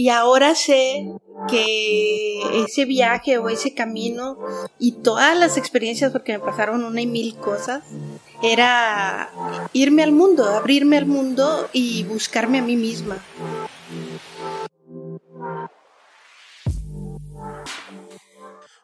Y ahora sé que ese viaje o ese camino y todas las experiencias, porque me pasaron una y mil cosas, era irme al mundo, abrirme al mundo y buscarme a mí misma.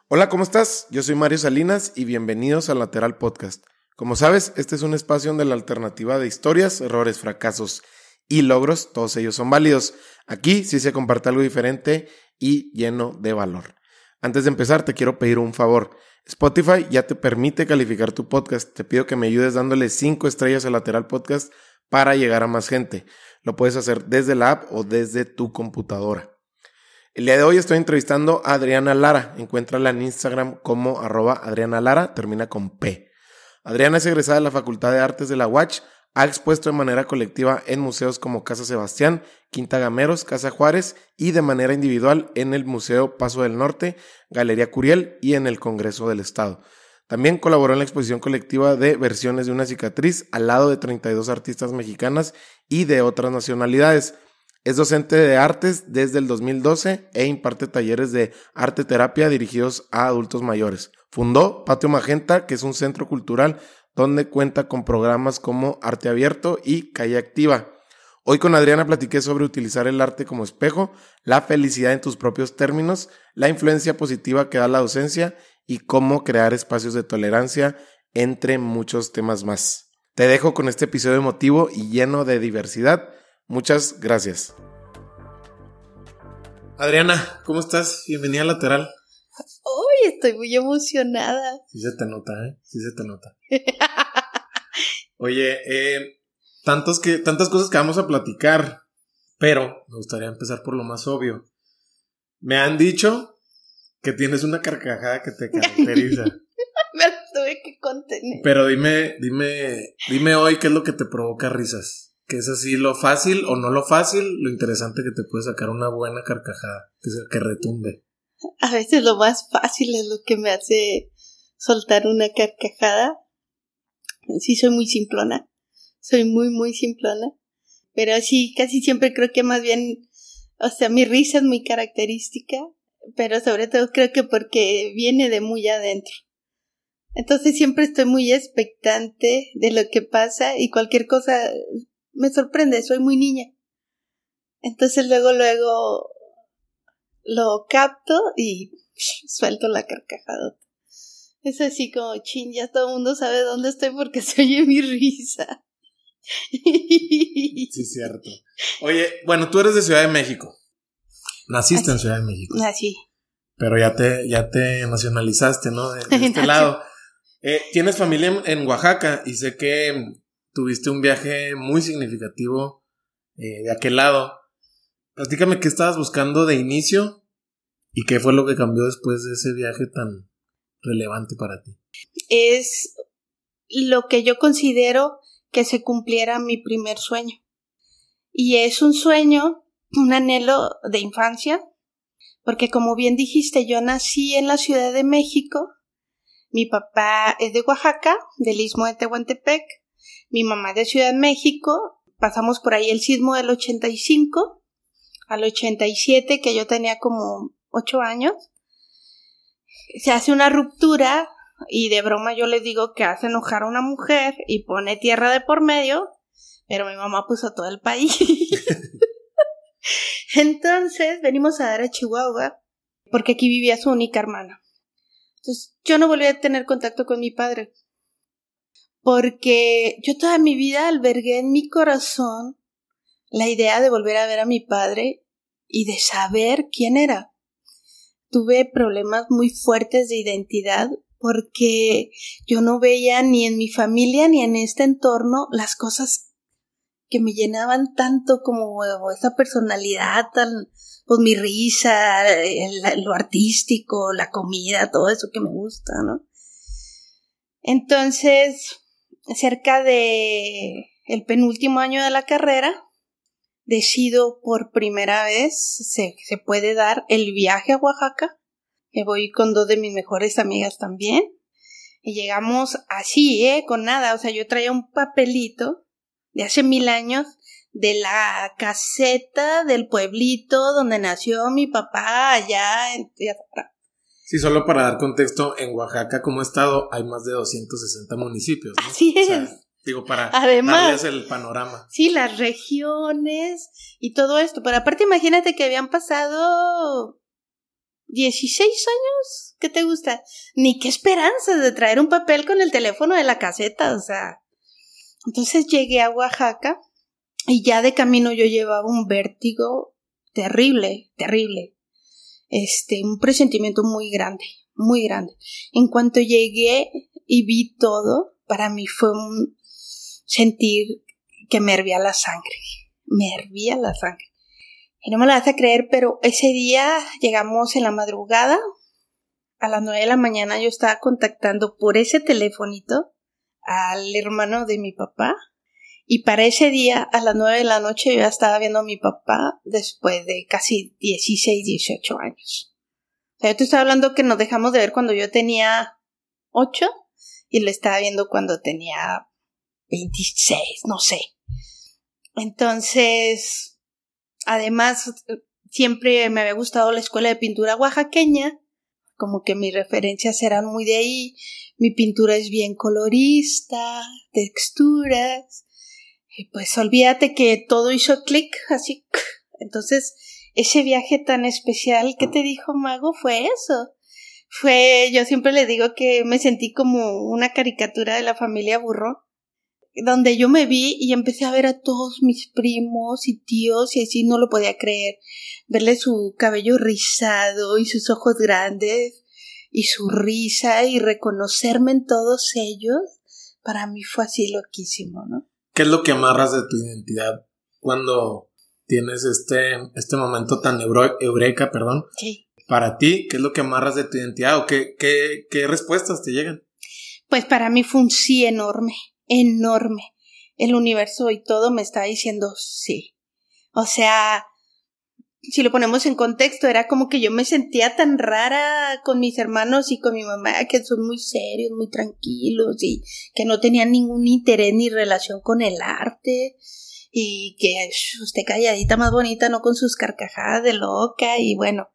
Hola, ¿cómo estás? Yo soy Mario Salinas y bienvenidos al Lateral Podcast. Como sabes, este es un espacio donde la alternativa de historias, errores, fracasos y logros, todos ellos son válidos. Aquí sí se comparte algo diferente y lleno de valor. Antes de empezar, te quiero pedir un favor. Spotify ya te permite calificar tu podcast. Te pido que me ayudes dándole 5 estrellas al lateral podcast para llegar a más gente. Lo puedes hacer desde la app o desde tu computadora. El día de hoy estoy entrevistando a Adriana Lara. Encuéntrala en Instagram como arroba Adriana Lara, termina con P. Adriana es egresada de la Facultad de Artes de la UACH ha expuesto de manera colectiva en museos como Casa Sebastián, Quinta Gameros, Casa Juárez y de manera individual en el Museo Paso del Norte, Galería Curiel y en el Congreso del Estado. También colaboró en la exposición colectiva de Versiones de una cicatriz al lado de 32 artistas mexicanas y de otras nacionalidades. Es docente de artes desde el 2012 e imparte talleres de arte terapia dirigidos a adultos mayores. Fundó Patio Magenta, que es un centro cultural donde cuenta con programas como Arte Abierto y Calle Activa. Hoy con Adriana platiqué sobre utilizar el arte como espejo, la felicidad en tus propios términos, la influencia positiva que da la docencia y cómo crear espacios de tolerancia, entre muchos temas más. Te dejo con este episodio emotivo y lleno de diversidad. Muchas gracias. Adriana, ¿cómo estás? Bienvenida a Lateral. Estoy muy emocionada. Sí se te nota, ¿eh? Sí se te nota. Oye, eh, tantos que, tantas cosas que vamos a platicar, pero me gustaría empezar por lo más obvio. Me han dicho que tienes una carcajada que te caracteriza. me tuve que contener. Pero dime, dime, dime hoy qué es lo que te provoca risas. ¿Qué es así lo fácil o no lo fácil, lo interesante que te puede sacar una buena carcajada, que, que retumbe a veces lo más fácil es lo que me hace soltar una carcajada. Sí, soy muy simplona. Soy muy, muy simplona. Pero sí, casi siempre creo que más bien, o sea, mi risa es muy característica, pero sobre todo creo que porque viene de muy adentro. Entonces siempre estoy muy expectante de lo que pasa y cualquier cosa me sorprende, soy muy niña. Entonces luego, luego lo capto y suelto la carcajada. Es así como, chin, ya todo el mundo sabe dónde estoy porque se oye mi risa. Sí, cierto. Oye, bueno, tú eres de Ciudad de México. Naciste en Ciudad de México. Nací. Pero ya te, ya te nacionalizaste, ¿no? De, este lado. Eh, tienes familia en, Oaxaca y sé que tuviste un viaje muy significativo eh, de aquel lado. Platícame qué estabas buscando de inicio y qué fue lo que cambió después de ese viaje tan relevante para ti. Es lo que yo considero que se cumpliera mi primer sueño. Y es un sueño, un anhelo de infancia, porque como bien dijiste, yo nací en la Ciudad de México, mi papá es de Oaxaca, del istmo de Tehuantepec, mi mamá de Ciudad de México, pasamos por ahí el sismo del 85 al 87, que yo tenía como ocho años. Se hace una ruptura y de broma yo les digo que hace enojar a una mujer y pone tierra de por medio, pero mi mamá puso todo el país. Entonces venimos a dar a Chihuahua porque aquí vivía su única hermana. Entonces yo no volví a tener contacto con mi padre porque yo toda mi vida albergué en mi corazón la idea de volver a ver a mi padre y de saber quién era. Tuve problemas muy fuertes de identidad porque yo no veía ni en mi familia ni en este entorno las cosas que me llenaban tanto como esa personalidad tan pues mi risa, lo artístico, la comida, todo eso que me gusta, ¿no? Entonces, cerca de el penúltimo año de la carrera, decido por primera vez, se, se puede dar el viaje a Oaxaca, que voy con dos de mis mejores amigas también, y llegamos así, ¿eh? Con nada, o sea, yo traía un papelito de hace mil años de la caseta del pueblito donde nació mi papá allá en Sí, solo para dar contexto, en Oaxaca como estado hay más de 260 municipios. ¿no? Así es. Digo, para Además, darles el panorama. Sí, las regiones y todo esto. Pero aparte imagínate que habían pasado 16 años. ¿Qué te gusta? Ni qué esperanza de traer un papel con el teléfono de la caseta, o sea. Entonces llegué a Oaxaca y ya de camino yo llevaba un vértigo terrible, terrible este, un presentimiento muy grande, muy grande. En cuanto llegué y vi todo, para mí fue un sentir que me hervía la sangre, me hervía la sangre. Y no me lo vas a creer, pero ese día llegamos en la madrugada, a las nueve de la mañana yo estaba contactando por ese telefonito al hermano de mi papá y para ese día, a las nueve de la noche, yo ya estaba viendo a mi papá después de casi 16, 18 años. O sea, yo te estaba hablando que nos dejamos de ver cuando yo tenía 8 y le estaba viendo cuando tenía 26, no sé. Entonces, además, siempre me había gustado la escuela de pintura oaxaqueña, como que mis referencias eran muy de ahí. Mi pintura es bien colorista, texturas, y pues olvídate que todo hizo clic, así. Entonces, ese viaje tan especial que te dijo Mago fue eso. Fue, yo siempre le digo que me sentí como una caricatura de la familia burro, donde yo me vi y empecé a ver a todos mis primos y tíos y así no lo podía creer. Verle su cabello rizado y sus ojos grandes y su risa y reconocerme en todos ellos, para mí fue así loquísimo, ¿no? ¿Qué es lo que amarras de tu identidad cuando tienes este, este momento tan eureka, perdón? Sí. Para ti, ¿qué es lo que amarras de tu identidad o qué, qué, qué respuestas te llegan? Pues para mí fue un sí enorme, enorme. El universo y todo me está diciendo sí. O sea, si lo ponemos en contexto, era como que yo me sentía tan rara con mis hermanos y con mi mamá, que son muy serios, muy tranquilos y que no tenían ningún interés ni relación con el arte y que usted calladita más bonita, no con sus carcajadas de loca y bueno,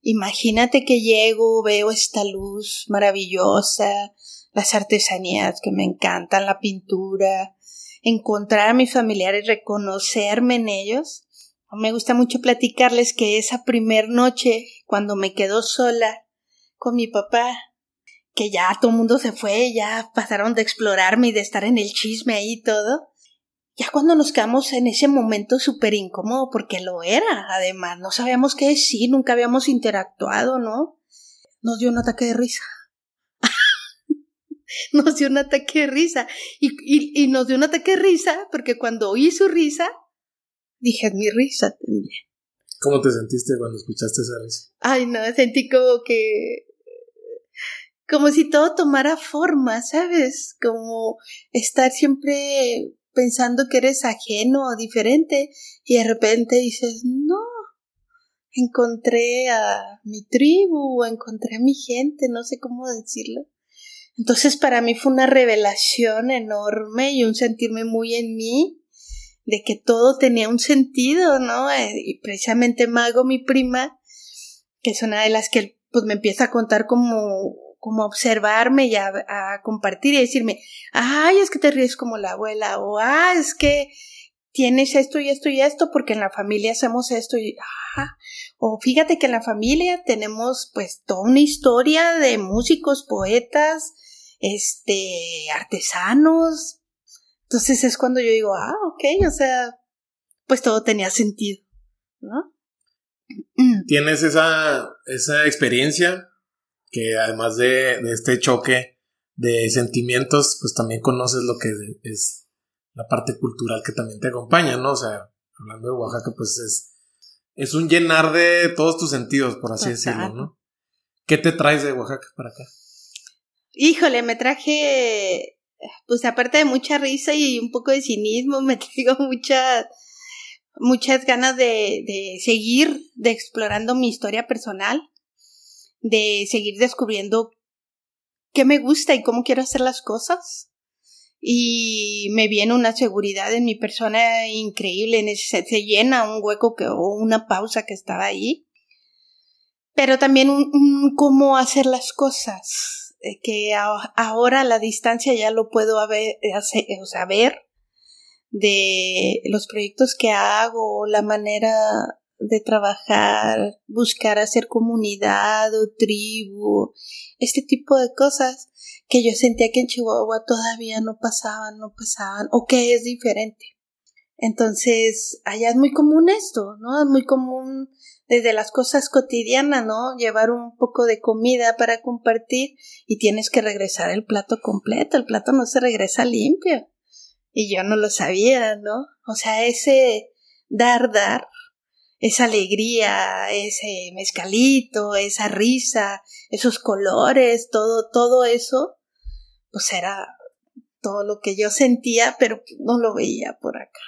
imagínate que llego, veo esta luz maravillosa, las artesanías que me encantan, la pintura, encontrar a mis familiares, reconocerme en ellos me gusta mucho platicarles que esa primer noche, cuando me quedo sola con mi papá, que ya todo el mundo se fue, ya pasaron de explorarme y de estar en el chisme ahí y todo, ya cuando nos quedamos en ese momento súper incómodo, porque lo era, además, no sabíamos qué decir, nunca habíamos interactuado, ¿no? Nos dio un ataque de risa. nos dio un ataque de risa. Y, y, y nos dio un ataque de risa porque cuando oí su risa, dije mi risa también. ¿Cómo te sentiste cuando escuchaste esa risa? Ay, no, sentí como que como si todo tomara forma, ¿sabes? Como estar siempre pensando que eres ajeno o diferente y de repente dices, no, encontré a mi tribu, encontré a mi gente, no sé cómo decirlo. Entonces para mí fue una revelación enorme y un sentirme muy en mí de que todo tenía un sentido, ¿no? Eh, y precisamente Mago, mi prima, que es una de las que pues me empieza a contar como, como observarme y a, compartir y decirme, ay, es que te ríes como la abuela, o ah, es que tienes esto y esto y esto, porque en la familia hacemos esto y, ah, o fíjate que en la familia tenemos pues toda una historia de músicos, poetas, este, artesanos, entonces es cuando yo digo, ah, ok, o sea, pues todo tenía sentido, ¿no? Tienes esa, esa experiencia que además de, este choque de sentimientos, pues también conoces lo que es la parte cultural que también te acompaña, ¿no? O sea, hablando de Oaxaca, pues es, es un llenar de todos tus sentidos, por así decirlo, ¿no? ¿Qué te traes de Oaxaca para acá? Híjole, me traje pues aparte de mucha risa y un poco de cinismo, me traigo muchas muchas ganas de, de seguir de explorando mi historia personal, de seguir descubriendo qué me gusta y cómo quiero hacer las cosas. Y me viene una seguridad en mi persona increíble, en se llena un hueco que, o una pausa que estaba ahí, pero también cómo hacer las cosas, eh, que ahora a la distancia ya lo puedo o sea, ver de los proyectos que hago, la manera de trabajar, buscar hacer comunidad o tribu, este tipo de cosas que yo sentía que en Chihuahua todavía no pasaban, no pasaban, o que es diferente. Entonces, allá es muy común esto, ¿no? Es muy común desde las cosas cotidianas, ¿no? Llevar un poco de comida para compartir y tienes que regresar el plato completo, el plato no se regresa limpio. Y yo no lo sabía, ¿no? O sea, ese dar, dar, esa alegría, ese mezcalito, esa risa, esos colores, todo, todo eso, pues era todo lo que yo sentía, pero no lo veía por acá.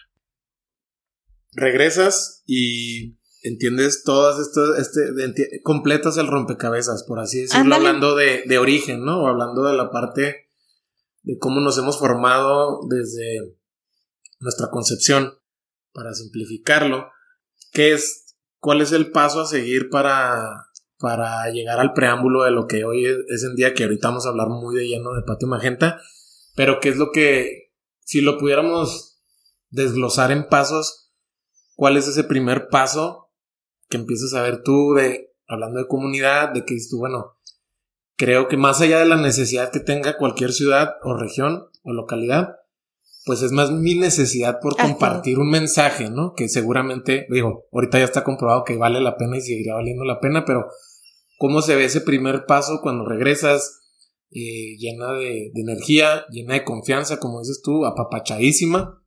Regresas y entiendes todas estas, este, completas el rompecabezas, por así decirlo, hablando de, de origen, ¿no? O hablando de la parte de cómo nos hemos formado desde nuestra concepción, para simplificarlo, ¿qué es, cuál es el paso a seguir para, para llegar al preámbulo de lo que hoy es, en día, que ahorita vamos a hablar muy de lleno de Patio Magenta, pero qué es lo que, si lo pudiéramos desglosar en pasos, cuál es ese primer paso que empiezas a ver tú de, hablando de comunidad, de que dices tú, bueno, creo que más allá de la necesidad que tenga cualquier ciudad o región o localidad, pues es más mi necesidad por compartir un mensaje, ¿no? Que seguramente, digo, ahorita ya está comprobado que vale la pena y seguirá valiendo la pena, pero ¿cómo se ve ese primer paso cuando regresas eh, llena de, energía, llena de confianza, como dices tú, apapachadísima?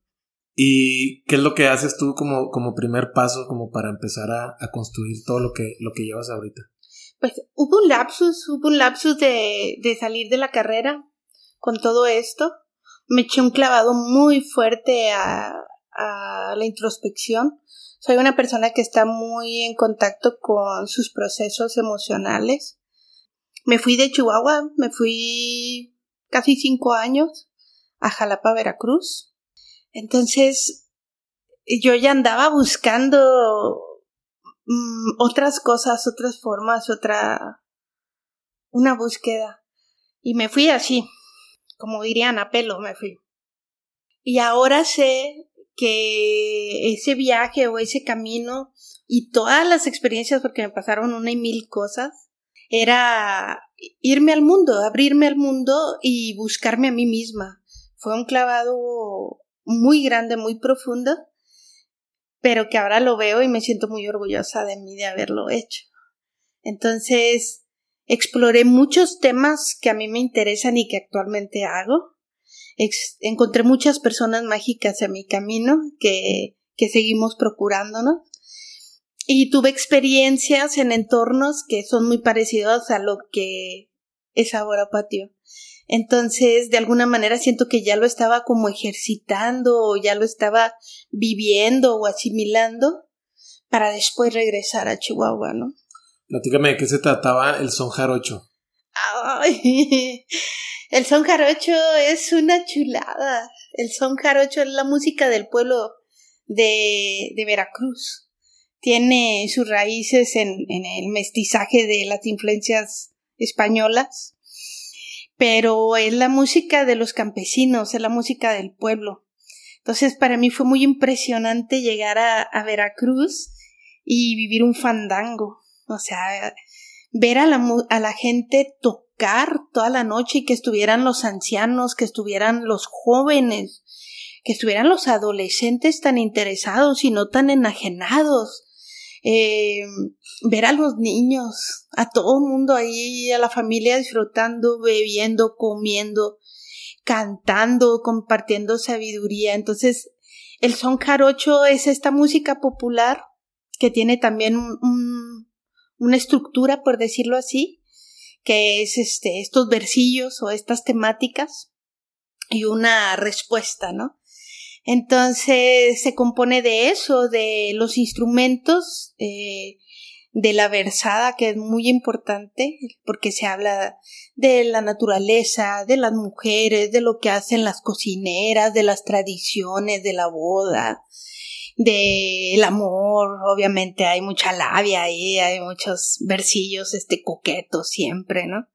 ¿Y qué es lo que haces tú como, como primer paso, como para empezar a, a construir todo lo que, lo que llevas ahorita? Pues hubo un lapsus, hubo un lapsus de, de salir de la carrera con todo esto. Me eché un clavado muy fuerte a, la introspección. Soy una persona que está muy en contacto con sus procesos emocionales. Me fui de Chihuahua, me fui casi cinco años a Jalapa, Veracruz. Entonces, yo ya andaba buscando Mm, otras cosas, otras formas, otra... una búsqueda. Y me fui así, como dirían a pelo, me fui. Y ahora sé que ese viaje o ese camino y todas las experiencias, porque me pasaron una y mil cosas, era irme al mundo, abrirme al mundo y buscarme a mí misma. Fue un clavado muy grande, muy profundo, pero que ahora lo veo y me siento muy orgullosa de mí de haberlo hecho. Entonces, exploré muchos temas que a mí me interesan y que actualmente hago. encontré muchas personas mágicas en mi camino que, que seguimos procurándonos. Y tuve experiencias en entornos que son muy parecidos a lo que es ahora patio. Entonces, de alguna manera siento que ya lo estaba como ejercitando o ya lo estaba viviendo o asimilando para después regresar a Chihuahua, ¿no? Platícame de qué se trataba el son jarocho. El son jarocho es una chulada. El son jarocho es la música del pueblo de, de Veracruz. Tiene sus raíces en, en el mestizaje de las influencias españolas pero es la música de los campesinos, es la música del pueblo. Entonces para mí fue muy impresionante llegar a, Veracruz y vivir un fandango, o sea, ver a la, a la gente tocar toda la noche y que estuvieran los ancianos, que estuvieran los jóvenes, que estuvieran los adolescentes tan interesados y no tan enajenados, eh, ver a los niños, a todo el mundo ahí, a la familia disfrutando, bebiendo, comiendo, cantando, compartiendo sabiduría. Entonces, el son jarocho es esta música popular que tiene también una estructura, por decirlo así, que es este, estos versillos o estas temáticas y una respuesta, ¿no? Entonces se compone de eso, de los instrumentos, eh, de la versada, que es muy importante, porque se habla de la naturaleza, de las mujeres, de lo que hacen las cocineras, de las tradiciones de la boda, del amor, obviamente hay mucha labia ahí, hay muchos versillos este coquetos siempre, ¿no?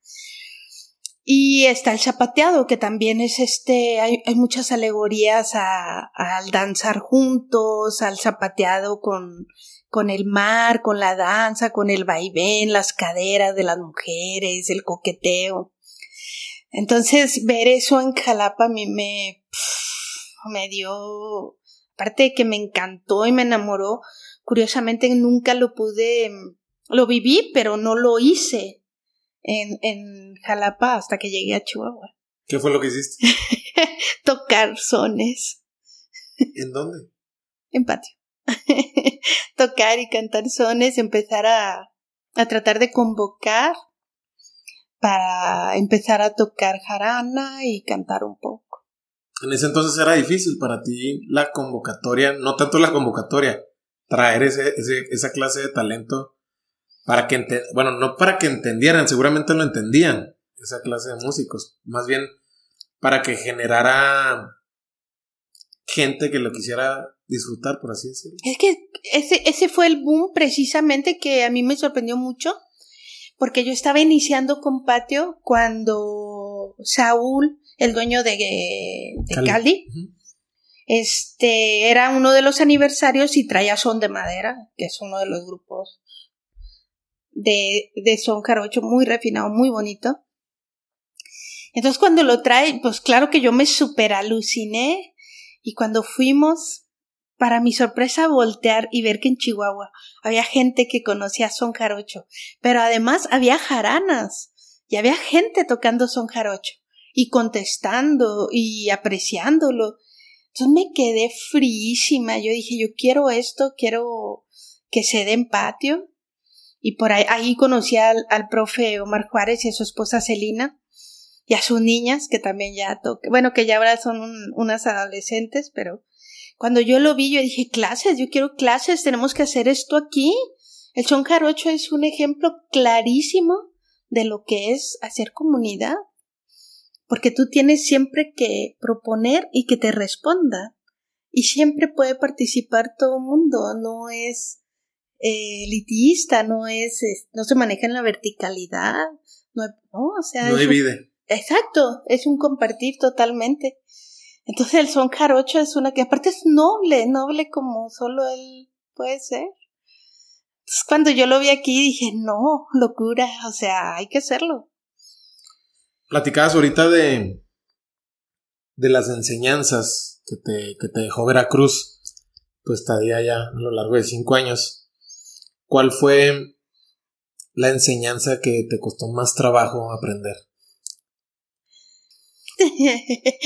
Y está el zapateado, que también es este, hay, muchas alegorías a, al danzar juntos, al zapateado con, con el mar, con la danza, con el vaivén, las caderas de las mujeres, el coqueteo. Entonces, ver eso en Jalapa a mí me, me dio, aparte de que me encantó y me enamoró, curiosamente nunca lo pude, lo viví, pero no lo hice en, en Jalapa hasta que llegué a Chihuahua. ¿Qué fue lo que hiciste? Tocar sones. ¿En dónde? En patio. Tocar y cantar sones, empezar a, a tratar de convocar para empezar a tocar jarana y cantar un poco. En ese entonces era difícil para ti la convocatoria, no tanto la convocatoria, traer ese, ese, esa clase de talento para que, bueno, no para que entendieran, seguramente lo entendían, esa clase de músicos, más bien para que generara gente que lo quisiera disfrutar, por así decirlo. Es que ese, ese fue el boom precisamente que a mí me sorprendió mucho, porque yo estaba iniciando con Patio cuando Saúl, el dueño de, de Cali, este, era uno de los aniversarios y traía Son de Madera, que es uno de los grupos de, de son jarocho muy refinado, muy bonito. Entonces cuando lo trae, pues claro que yo me super aluciné y cuando fuimos, para mi sorpresa voltear y ver que en Chihuahua había gente que conocía son jarocho, pero además había jaranas y había gente tocando son jarocho y contestando y apreciándolo. Entonces me quedé fríísima. Yo dije, yo quiero esto, quiero que se dé en patio. Y por ahí, ahí conocí al, al, profe Omar Juárez y a su esposa Celina y a sus niñas, que también ya toque, bueno, que ya ahora son unas adolescentes, pero cuando yo lo vi, yo dije, clases, yo quiero clases, tenemos que hacer esto aquí. El son jarocho es un ejemplo clarísimo de lo que es hacer comunidad, porque tú tienes siempre que proponer y que te responda, y siempre puede participar todo el mundo, no es eh, elitista, no es, no se maneja en la verticalidad, no, o sea. No divide. exacto, es un compartir totalmente. Entonces el son jarocho es una que aparte es noble, noble como solo él puede ser. Entonces cuando yo lo vi aquí dije, no, locura, o sea, hay que hacerlo. Platicabas ahorita de, de las enseñanzas que te, que te dejó Veracruz, tu estadía ya a lo largo de cinco años. ¿Cuál fue la enseñanza que te costó más trabajo aprender?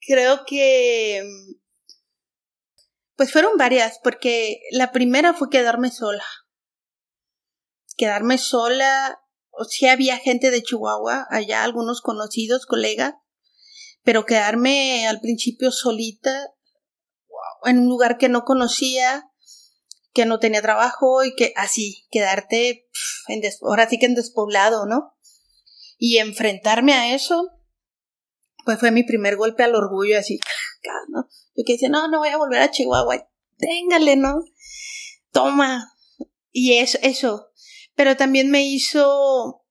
Creo que... Pues fueron varias, porque la primera fue quedarme sola. Quedarme sola, sea, había gente de Chihuahua, allá algunos conocidos, colegas, pero quedarme al principio solita, en un lugar que no conocía, que no tenía trabajo y que así, quedarte en ahora sí que en despoblado, ¿no? Y enfrentarme a eso, pues fue mi primer golpe al orgullo, así, ¿no? Yo que decía, no, no voy a volver a Chihuahua, téngale, ¿no? Toma. Y eso, eso. Pero también me hizo,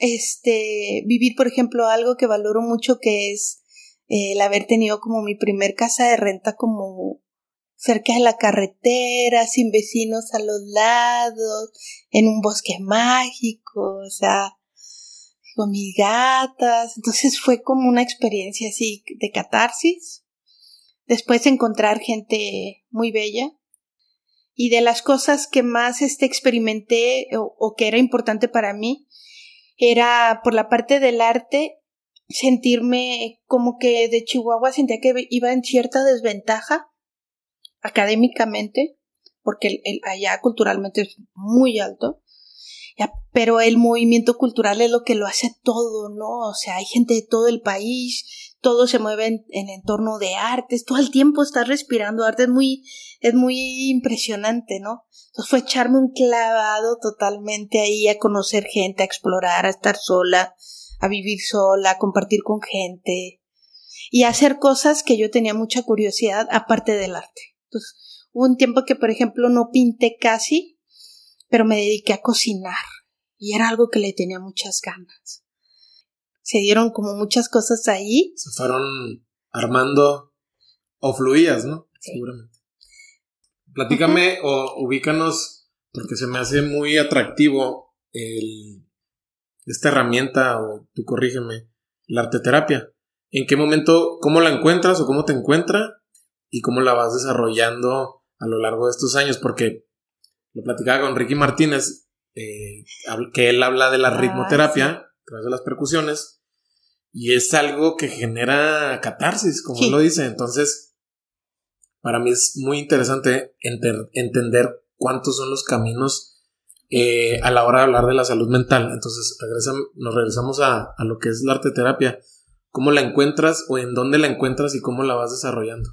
este, vivir, por ejemplo, algo que valoro mucho, que es eh, el haber tenido como mi primer casa de renta como cerca de la carretera, sin vecinos a los lados, en un bosque mágico, o sea, con mis gatas. Entonces fue como una experiencia así de catarsis. Después encontrar gente muy bella. Y de las cosas que más este, experimenté o, que era importante para mí, era por la parte del arte sentirme como que de Chihuahua sentía que iba en cierta desventaja académicamente, porque el, allá culturalmente es muy alto, pero el movimiento cultural es lo que lo hace todo, ¿no? O sea, hay gente de todo el país, todo se mueve en, en entorno de artes, todo el tiempo estás respirando arte, es muy, es muy impresionante, ¿no? Entonces fue echarme un clavado totalmente ahí a conocer gente, a explorar, a estar sola, a vivir sola, a compartir con gente y a hacer cosas que yo tenía mucha curiosidad aparte del arte. Entonces, hubo un tiempo que, por ejemplo, no pinté casi, pero me dediqué a cocinar y era algo que le tenía muchas ganas. Se dieron como muchas cosas ahí. Se fueron armando o fluías, ¿no? Seguramente. Platícame o ubícanos, porque se me hace muy atractivo el, esta herramienta, o tú corrígeme, la arteterapia. ¿En qué momento, cómo la encuentras o cómo te encuentra y cómo la vas desarrollando a lo largo de estos años? Porque lo platicaba con Ricky Martínez, eh, que él habla de la ah, ritmoterapia, a través de las percusiones, y es algo que genera catarsis, como él lo dice. Entonces, para mí es muy interesante entender cuántos son los caminos eh, a la hora de hablar de la salud mental. Entonces, nos regresamos a, a lo que es la arteterapia. ¿Cómo la encuentras o en dónde la encuentras y cómo la vas desarrollando?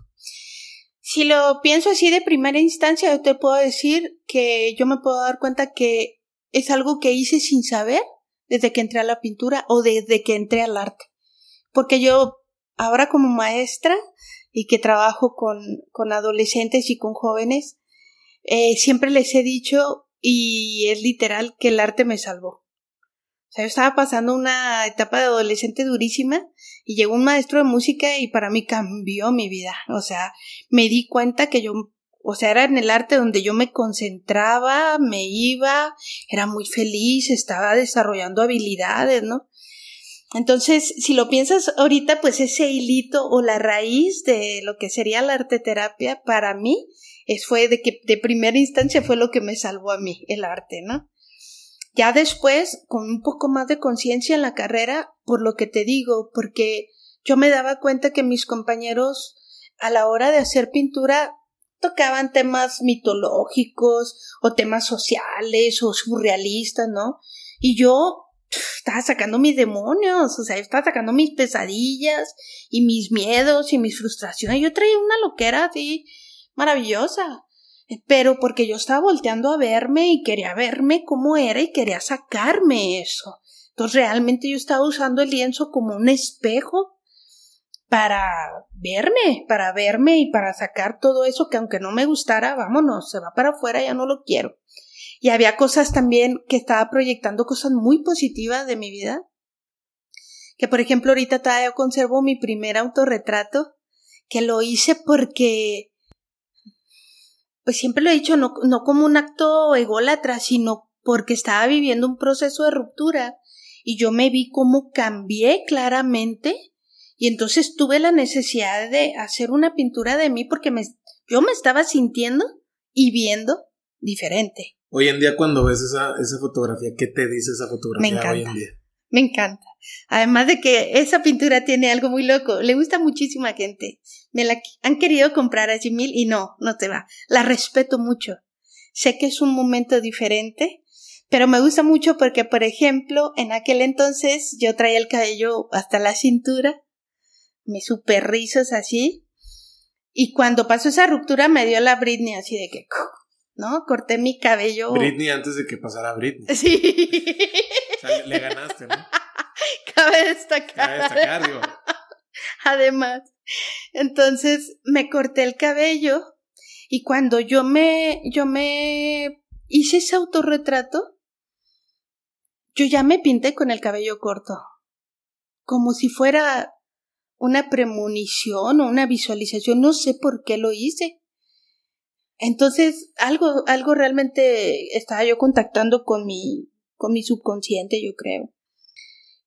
Si lo pienso así de primera instancia, yo te puedo decir que yo me puedo dar cuenta que es algo que hice sin saber desde que entré a la pintura o desde que entré al arte. Porque yo ahora como maestra y que trabajo con, con adolescentes y con jóvenes, eh, siempre les he dicho, y es literal, que el arte me salvó. O sea, yo estaba pasando una etapa de adolescente durísima y llegó un maestro de música y para mí cambió mi vida. O sea, me di cuenta que yo, o sea, era en el arte donde yo me concentraba, me iba, era muy feliz, estaba desarrollando habilidades, ¿no? Entonces, si lo piensas ahorita, pues ese hilito o la raíz de lo que sería la arteterapia para mí es, fue de que de primera instancia fue lo que me salvó a mí, el arte, ¿no? Ya después, con un poco más de conciencia en la carrera, por lo que te digo, porque yo me daba cuenta que mis compañeros a la hora de hacer pintura tocaban temas mitológicos o temas sociales o surrealistas, ¿no? Y yo estaba sacando mis demonios, o sea, estaba sacando mis pesadillas y mis miedos y mis frustraciones. Yo traía una loquera así maravillosa pero porque yo estaba volteando a verme y quería verme cómo era y quería sacarme eso. Entonces realmente yo estaba usando el lienzo como un espejo para verme, para verme y para sacar todo eso que aunque no me gustara, vámonos, se va para afuera, ya no lo quiero. Y había cosas también que estaba proyectando cosas muy positivas de mi vida. Que por ejemplo ahorita todavía conservo mi primer autorretrato, que lo hice porque pues siempre lo he dicho, no, no como un acto ególatra, sino porque estaba viviendo un proceso de ruptura y yo me vi cómo cambié claramente y entonces tuve la necesidad de hacer una pintura de mí porque me, yo me estaba sintiendo y viendo diferente. Hoy en día cuando ves esa, esa fotografía, ¿qué te dice esa fotografía hoy en día? Me encanta. Además de que esa pintura tiene algo muy loco, le gusta muchísima gente. Me la han querido comprar a Jimil y no, no te va. La respeto mucho. Sé que es un momento diferente, pero me gusta mucho porque, por ejemplo, en aquel entonces yo traía el cabello hasta la cintura, mis super rizos así, y cuando pasó esa ruptura me dio la Britney así de que, ¿no? Corté mi cabello. Britney antes de que pasara Britney. Sí. O sea, le ganaste, ¿no? Cabe destacar. Cabe destacar, digo. Además, entonces me corté el cabello y cuando yo me, yo me hice ese autorretrato, yo ya me pinté con el cabello corto, como si fuera una premonición o una visualización, no sé por qué lo hice. Entonces, algo, algo realmente estaba yo contactando con mi, con mi subconsciente, yo creo.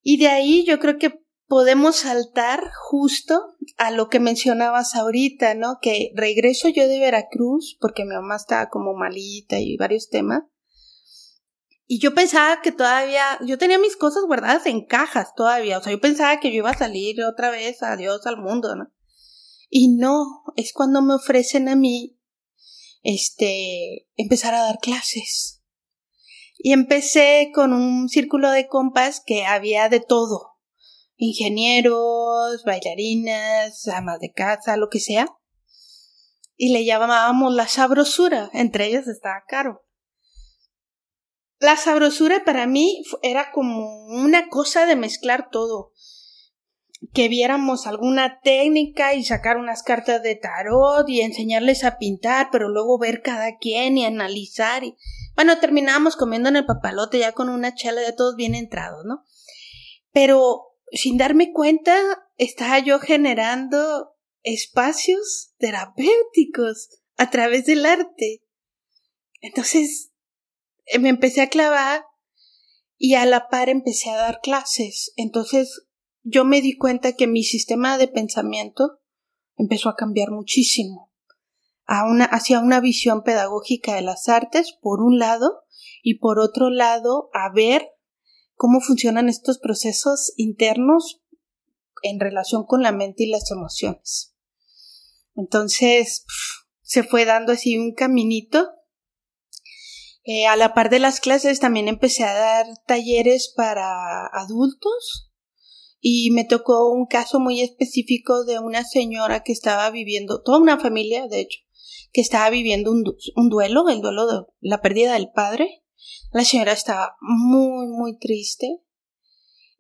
Y de ahí yo creo que podemos saltar justo a lo que mencionabas ahorita, ¿no? Que regreso yo de Veracruz porque mi mamá estaba como malita y varios temas. Y yo pensaba que todavía, yo tenía mis cosas guardadas en cajas todavía, o sea, yo pensaba que yo iba a salir otra vez, adiós al mundo, ¿no? Y no, es cuando me ofrecen a mí, este, empezar a dar clases. Y empecé con un círculo de compas que había de todo. Ingenieros, bailarinas, amas de casa, lo que sea. Y le llamábamos la sabrosura. Entre ellas estaba Caro. La sabrosura para mí era como una cosa de mezclar todo que viéramos alguna técnica y sacar unas cartas de tarot y enseñarles a pintar, pero luego ver cada quien y analizar y bueno, terminábamos comiendo en el papalote ya con una chela de todos bien entrados, ¿no? Pero sin darme cuenta estaba yo generando espacios terapéuticos a través del arte. Entonces me empecé a clavar y a la par empecé a dar clases. Entonces yo me di cuenta que mi sistema de pensamiento empezó a cambiar muchísimo hacia una visión pedagógica de las artes, por un lado, y por otro lado, a ver cómo funcionan estos procesos internos en relación con la mente y las emociones. Entonces, se fue dando así un caminito. Eh, a la par de las clases también empecé a dar talleres para adultos y me tocó un caso muy específico de una señora que estaba viviendo, toda una familia, de hecho, que estaba viviendo un, un duelo, el duelo de la pérdida del padre. La señora estaba muy, muy triste.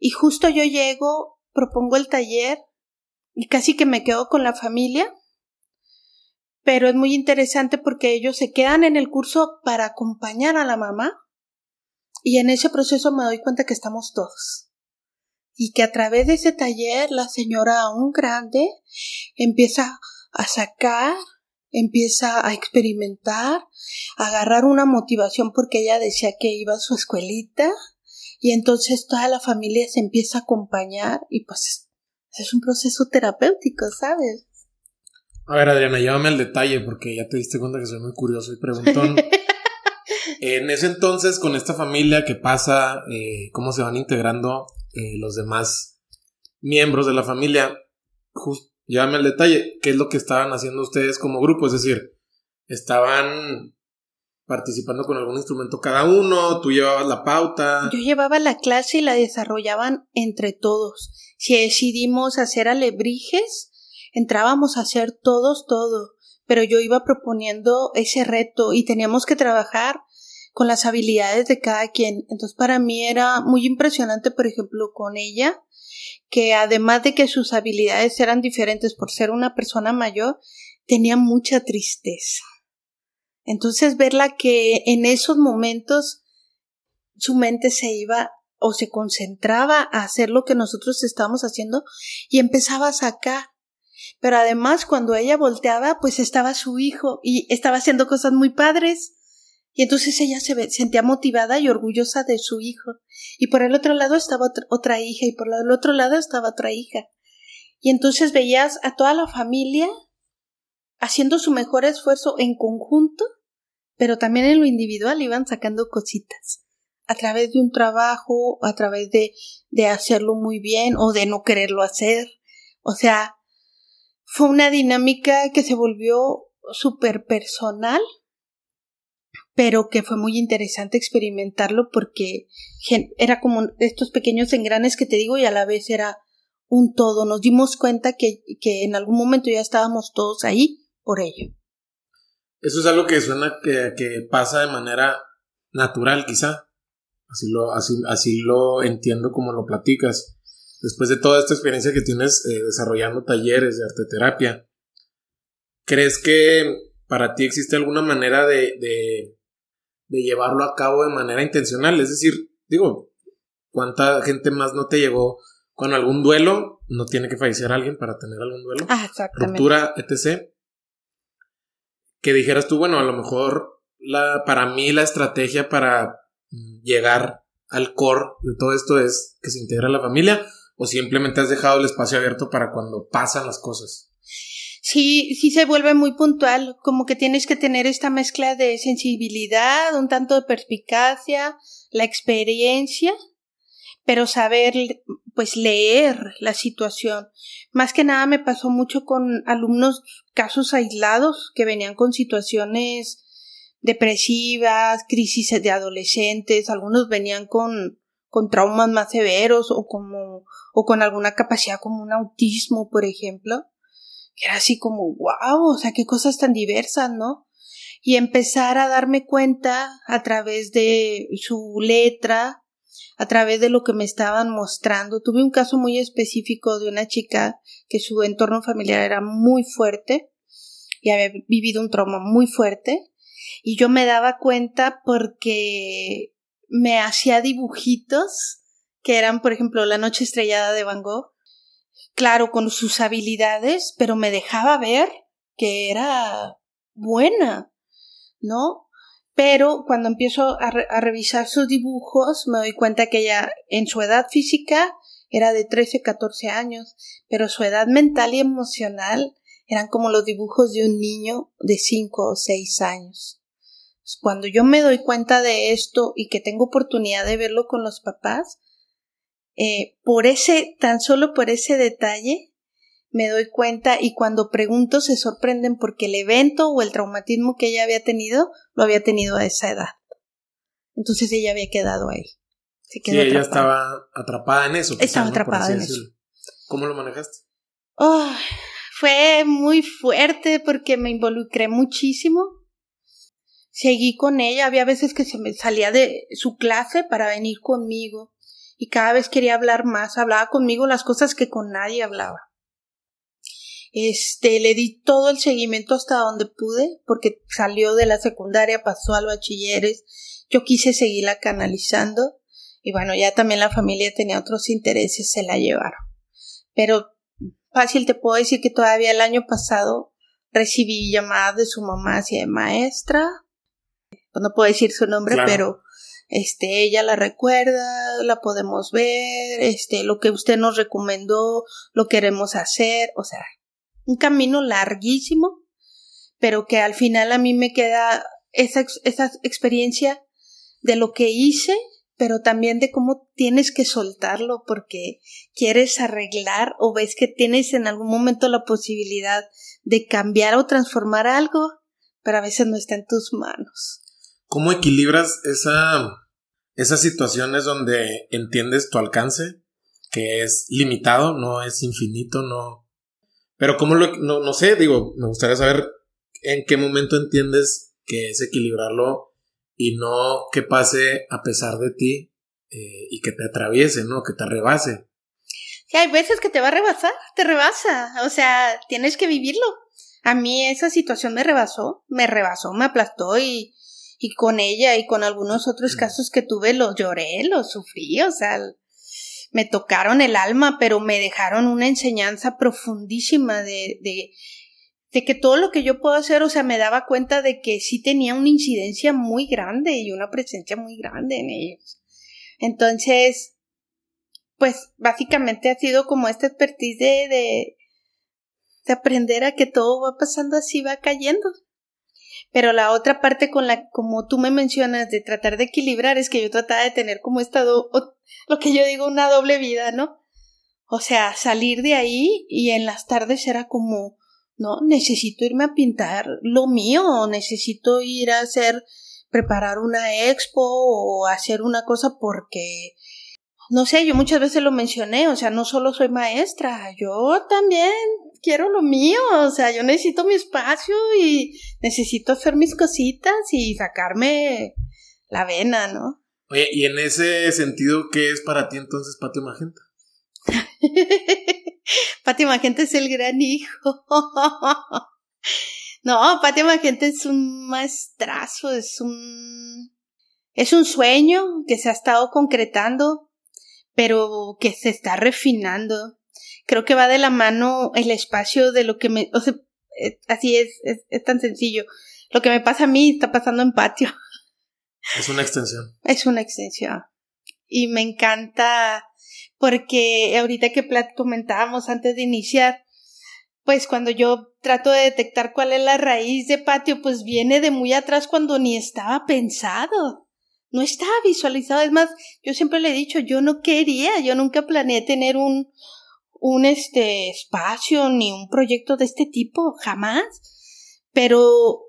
Y justo yo llego, propongo el taller y casi que me quedo con la familia. Pero es muy interesante porque ellos se quedan en el curso para acompañar a la mamá. Y en ese proceso me doy cuenta que estamos todos y que a través de ese taller la señora aún grande empieza a sacar, empieza a experimentar, a agarrar una motivación porque ella decía que iba a su escuelita y entonces toda la familia se empieza a acompañar y pues es un proceso terapéutico, ¿sabes? A ver, Adriana, llévame al detalle porque ya te diste cuenta que soy muy curioso y preguntón. en ese entonces, con esta familia, ¿qué pasa? Eh, ¿Cómo se van integrando eh, los demás miembros de la familia. Just, llévame al detalle, ¿qué es lo que estaban haciendo ustedes como grupo? Es decir, estaban participando con algún instrumento cada uno, tú llevabas la pauta. Yo llevaba la clase y la desarrollaban entre todos. Si decidimos hacer alebrijes, entrábamos a hacer todos todo, pero yo iba proponiendo ese reto y teníamos que trabajar con las habilidades de cada quien. Entonces para mí era muy impresionante, por ejemplo, con ella, que además de que sus habilidades eran diferentes por ser una persona mayor, tenía mucha tristeza. Entonces verla que en esos momentos su mente se iba o se concentraba a hacer lo que nosotros estábamos haciendo y empezaba a sacar. Pero además cuando ella volteaba, pues estaba su hijo y estaba haciendo cosas muy padres. Y entonces ella se sentía motivada y orgullosa de su hijo. Y por el otro lado estaba otra hija y por el otro lado estaba otra hija. Y entonces veías a toda la familia haciendo su mejor esfuerzo en conjunto, pero también en lo individual iban sacando cositas. A través de un trabajo, a través de, de hacerlo muy bien o de no quererlo hacer. O sea, fue una dinámica que se volvió súper personal pero que fue muy interesante experimentarlo porque era como estos pequeños engranes que te digo y a la vez era un todo. Nos dimos cuenta que, que en algún momento ya estábamos todos ahí por ello. Eso es algo que suena que, que pasa de manera natural, quizá. Así lo, así, así lo entiendo como lo platicas. Después de toda esta experiencia que tienes eh, desarrollando talleres de arte terapia, ¿crees que para ti existe alguna manera de, de llevarlo a cabo de manera intencional. Es decir, digo, ¿cuánta gente más no te llegó con algún duelo? No tiene que fallecer alguien para tener algún duelo. Ah, exactamente. Ruptura, etc. Que dijeras tú, bueno, a lo mejor la, para mí la estrategia para llegar al core de todo esto es que se integra la familia o simplemente has dejado el espacio abierto para cuando pasan las cosas sí, sí se vuelve muy puntual, como que tienes que tener esta mezcla de sensibilidad, un tanto de perspicacia, la experiencia, pero saber, pues leer la situación. Más que nada me pasó mucho con alumnos casos aislados que venían con situaciones depresivas, crisis de adolescentes, algunos venían con, con traumas más severos o como, o con alguna capacidad como un autismo, por ejemplo, que era así como, wow, o sea, qué cosas tan diversas, ¿no? Y empezar a darme cuenta a través de su letra, a través de lo que me estaban mostrando. Tuve un caso muy específico de una chica que su entorno familiar era muy fuerte y había vivido un trauma muy fuerte y yo me daba cuenta porque me hacía dibujitos que eran, por ejemplo, La Noche Estrellada de Van Gogh, claro, con sus habilidades, pero me dejaba ver que era buena, ¿no? Pero cuando empiezo a, revisar sus dibujos, me doy cuenta que ella, en su edad física, era de 13, 14 años, pero su edad mental y emocional eran como los dibujos de un niño de 5 o 6 años. Cuando yo me doy cuenta de esto y que tengo oportunidad de verlo con los papás, eh, por ese, tan solo por ese detalle, me doy cuenta y cuando pregunto se sorprenden porque el evento o el traumatismo que ella había tenido lo había tenido a esa edad. Entonces ella había quedado ahí. Se quedó sí, ella estaba atrapada en eso. Estaba atrapada en eso. ¿Cómo lo manejaste? fue muy fuerte porque me involucré muchísimo seguí con ella. Había veces que se me salía de su clase para venir conmigo y cada vez quería hablar más. Hablaba conmigo las cosas que con nadie hablaba. Este, le di todo el seguimiento hasta donde pude, porque salió de la secundaria, pasó al bachilleres. Yo quise seguirla canalizando y bueno, ya también la familia tenía otros intereses, se la llevaron. Pero fácil te puedo decir que todavía el año pasado recibí llamadas de su mamá hacia de maestra, no puedo decir su nombre, pero este, ella la recuerda, la podemos ver, este, lo que usted nos recomendó, lo queremos hacer, o sea, un camino larguísimo, pero que al final a mí me queda esa, esa experiencia de lo que hice, pero también de cómo tienes que soltarlo porque quieres arreglar o ves que tienes en algún momento la posibilidad de cambiar o transformar algo, pero a veces no está en tus manos. ¿Cómo equilibras esa, esas situaciones donde entiendes tu alcance, que es limitado, no es infinito, no... Pero cómo lo... No, no sé, digo, me gustaría saber en qué momento entiendes que es equilibrarlo y no que pase a pesar de ti eh, y que te atraviese, ¿no? Que te rebase. Sí, hay veces que te va a rebasar, te rebasa, o sea, tienes que vivirlo. A mí esa situación me rebasó, me rebasó, me aplastó y y con ella y con algunos otros casos que tuve los lloré, los sufrí, o sea, me tocaron el alma, pero me dejaron una enseñanza profundísima de, de, de que todo lo que yo puedo hacer, o sea, me daba cuenta de que sí tenía una incidencia muy grande y una presencia muy grande en ellos. Entonces, pues básicamente ha sido como esta expertise de, de, de aprender a que todo va pasando así, va cayendo. Pero la otra parte con la, como tú me mencionas, de tratar de equilibrar, es que yo trataba de tener como esta, lo que yo digo, una doble vida, ¿no? O sea, salir de ahí y en las tardes era como, no, necesito irme a pintar lo mío, necesito ir a hacer, preparar una expo o hacer una cosa porque, no sé, yo muchas veces lo mencioné, o sea, no solo soy maestra, yo también quiero lo mío, o sea, yo necesito mi espacio y necesito hacer mis cositas y sacarme la vena, ¿no? Oye, y en ese sentido, ¿qué es para ti entonces Patio Magenta? Patio Magenta es el gran hijo. no, Patio Magenta es un maestrazo, es un es un sueño que se ha estado concretando, pero que se está refinando creo que va de la mano el espacio de lo que me, o sea, eh, así es, es, tan sencillo. Lo que me pasa a mí está pasando en patio. Es una extensión. Es una extensión. Y me encanta porque ahorita que comentábamos antes de iniciar, pues cuando yo trato de detectar cuál es la raíz de patio, pues viene de muy atrás cuando ni estaba pensado. No estaba visualizado. Es más, yo siempre le he dicho, yo no quería, yo nunca planeé tener un, un este espacio ni un proyecto de este tipo, jamás. Pero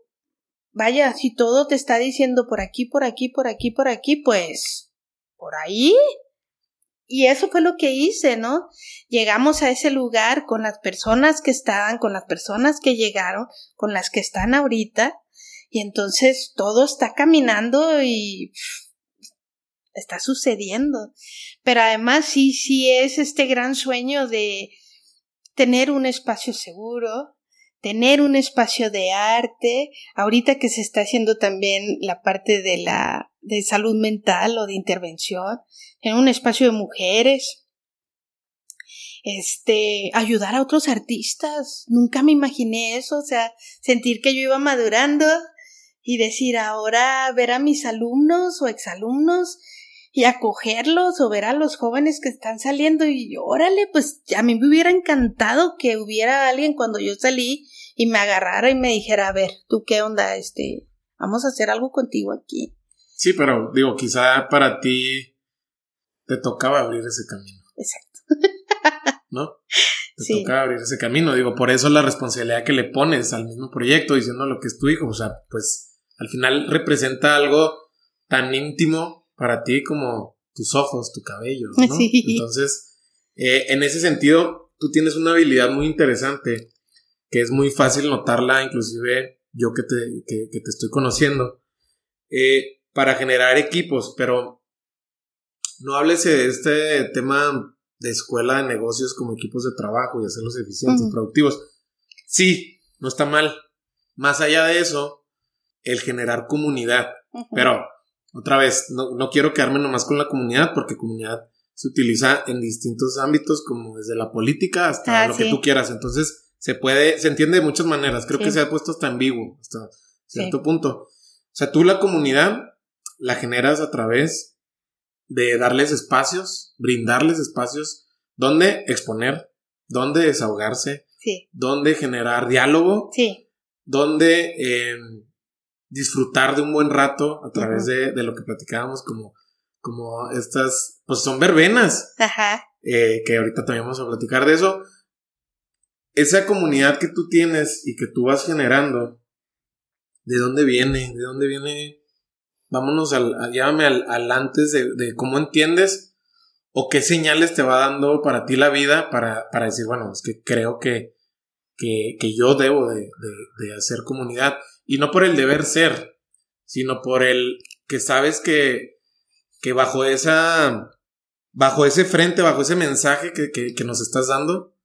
vaya, si todo te está diciendo por aquí, por aquí, por aquí, por aquí, pues por ahí. Y eso fue lo que hice, ¿no? Llegamos a ese lugar con las personas que estaban, con las personas que llegaron, con las que están ahorita, y entonces todo está caminando y está sucediendo. Pero además sí, sí es este gran sueño de tener un espacio seguro, tener un espacio de arte, ahorita que se está haciendo también la parte de la de salud mental o de intervención, en un espacio de mujeres, este, ayudar a otros artistas, nunca me imaginé eso, o sea, sentir que yo iba madurando y decir ahora ver a mis alumnos o exalumnos y acogerlos o ver a los jóvenes que están saliendo y órale, pues a mí me hubiera encantado que hubiera alguien cuando yo salí y me agarrara y me dijera, a ver, tú qué onda, este, vamos a hacer algo contigo aquí. Sí, pero digo, quizá para ti te tocaba abrir ese camino. Exacto. ¿No? Te tocaba abrir ese camino. Digo, por eso la responsabilidad que le pones al mismo proyecto diciendo lo que es tu hijo. O sea, pues al final representa algo tan íntimo para ti como tus ojos, tu cabello, ¿no? Sí. Entonces, eh, en ese sentido, tú tienes una habilidad muy interesante que es muy fácil notarla, inclusive yo que te, que, te estoy conociendo, eh, para generar equipos, pero no hables de este tema de escuela de negocios como equipos de trabajo y hacerlos eficientes, y productivos. Sí, no está mal. Más allá de eso, el generar comunidad. Pero, otra vez, no, no quiero quedarme nomás con la comunidad, porque comunidad se utiliza en distintos ámbitos, como desde la política hasta ah, lo que tú quieras. Entonces, se puede, se entiende de muchas maneras. Creo que se ha puesto hasta ambiguo hasta cierto punto. O sea, tú la comunidad la generas a través de darles espacios, brindarles espacios donde exponer, donde desahogarse, donde generar diálogo, donde em, disfrutar de un buen rato a través de, de, lo que platicábamos como, como estas, pues son verbenas, Ajá. Eh, que ahorita también vamos a platicar de eso, esa comunidad que tú tienes y que tú vas generando, ¿de dónde viene? ¿De dónde viene? Vámonos al, llámame al, antes de, cómo entiendes o qué señales te va dando para ti la vida para, para decir, bueno, es que creo que, que, yo debo de, de, hacer comunidad. Y no por el deber ser, sino por el que sabes que, que bajo esa, bajo ese frente, bajo ese mensaje que, que nos estás dando,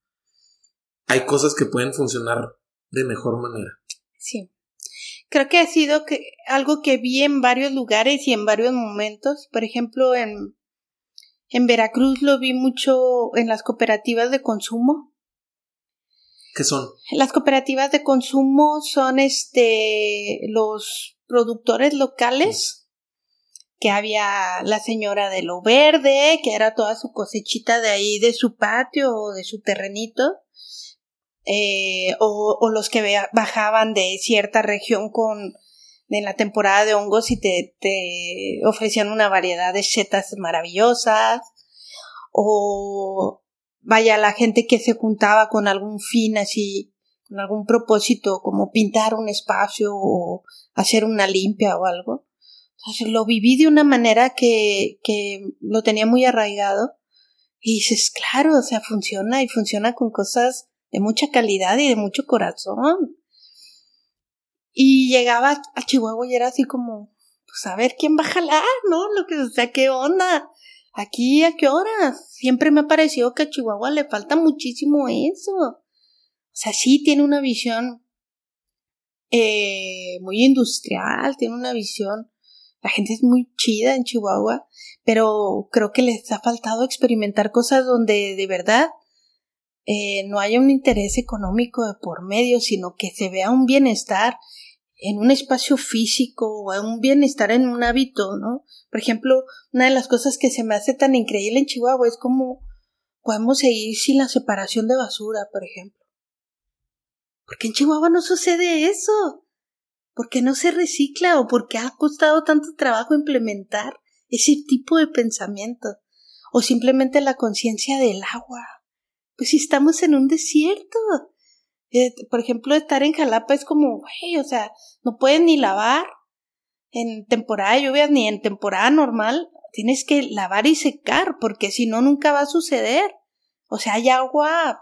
hay cosas que pueden funcionar de mejor manera. Sí. Creo que ha sido que, algo que vi en varios lugares y en varios momentos. Por ejemplo, en, en Veracruz lo vi mucho en las cooperativas de consumo. ¿Qué son? Las cooperativas de consumo son este los productores locales. Que había la señora de lo verde, que era toda su cosechita de ahí de su patio o de su terrenito, eh, o, los que bajaban de cierta región con en la temporada de hongos y te, te ofrecían una variedad de setas maravillosas. O vaya la gente que se juntaba con algún fin así con algún propósito como pintar un espacio o hacer una limpia o algo entonces lo viví de una manera que, que lo tenía muy arraigado y dices claro o sea funciona y funciona con cosas de mucha calidad y de mucho corazón. Y llegaba a Chihuahua y era así como, pues a ver quién va a jalar, ¿no? Lo que, o sea, ¿qué onda? Aquí, ¿a qué horas? Siempre me ha parecido que a Chihuahua le falta muchísimo eso. O sea, sí tiene una visión eh, muy industrial, tiene una visión. La gente es muy chida en Chihuahua, pero creo que les ha faltado experimentar cosas donde de verdad eh, no haya un interés económico de por medio, sino que se vea un bienestar en un espacio físico o un bienestar en un hábito, ¿no? Por ejemplo, una de las cosas que se me hace tan increíble en Chihuahua es como podemos seguir sin la separación de basura, por ejemplo. Porque en Chihuahua no sucede eso. ¿Por qué no se recicla o por qué ha costado tanto trabajo implementar ese tipo de pensamiento? O simplemente la conciencia del agua pues si estamos en un desierto. Eh, por ejemplo, estar en Jalapa es como, güey, o sea, no pueden ni lavar en temporada de lluvias ni en temporada normal. Tienes que lavar y secar, porque si no, nunca va a suceder. O sea, hay agua,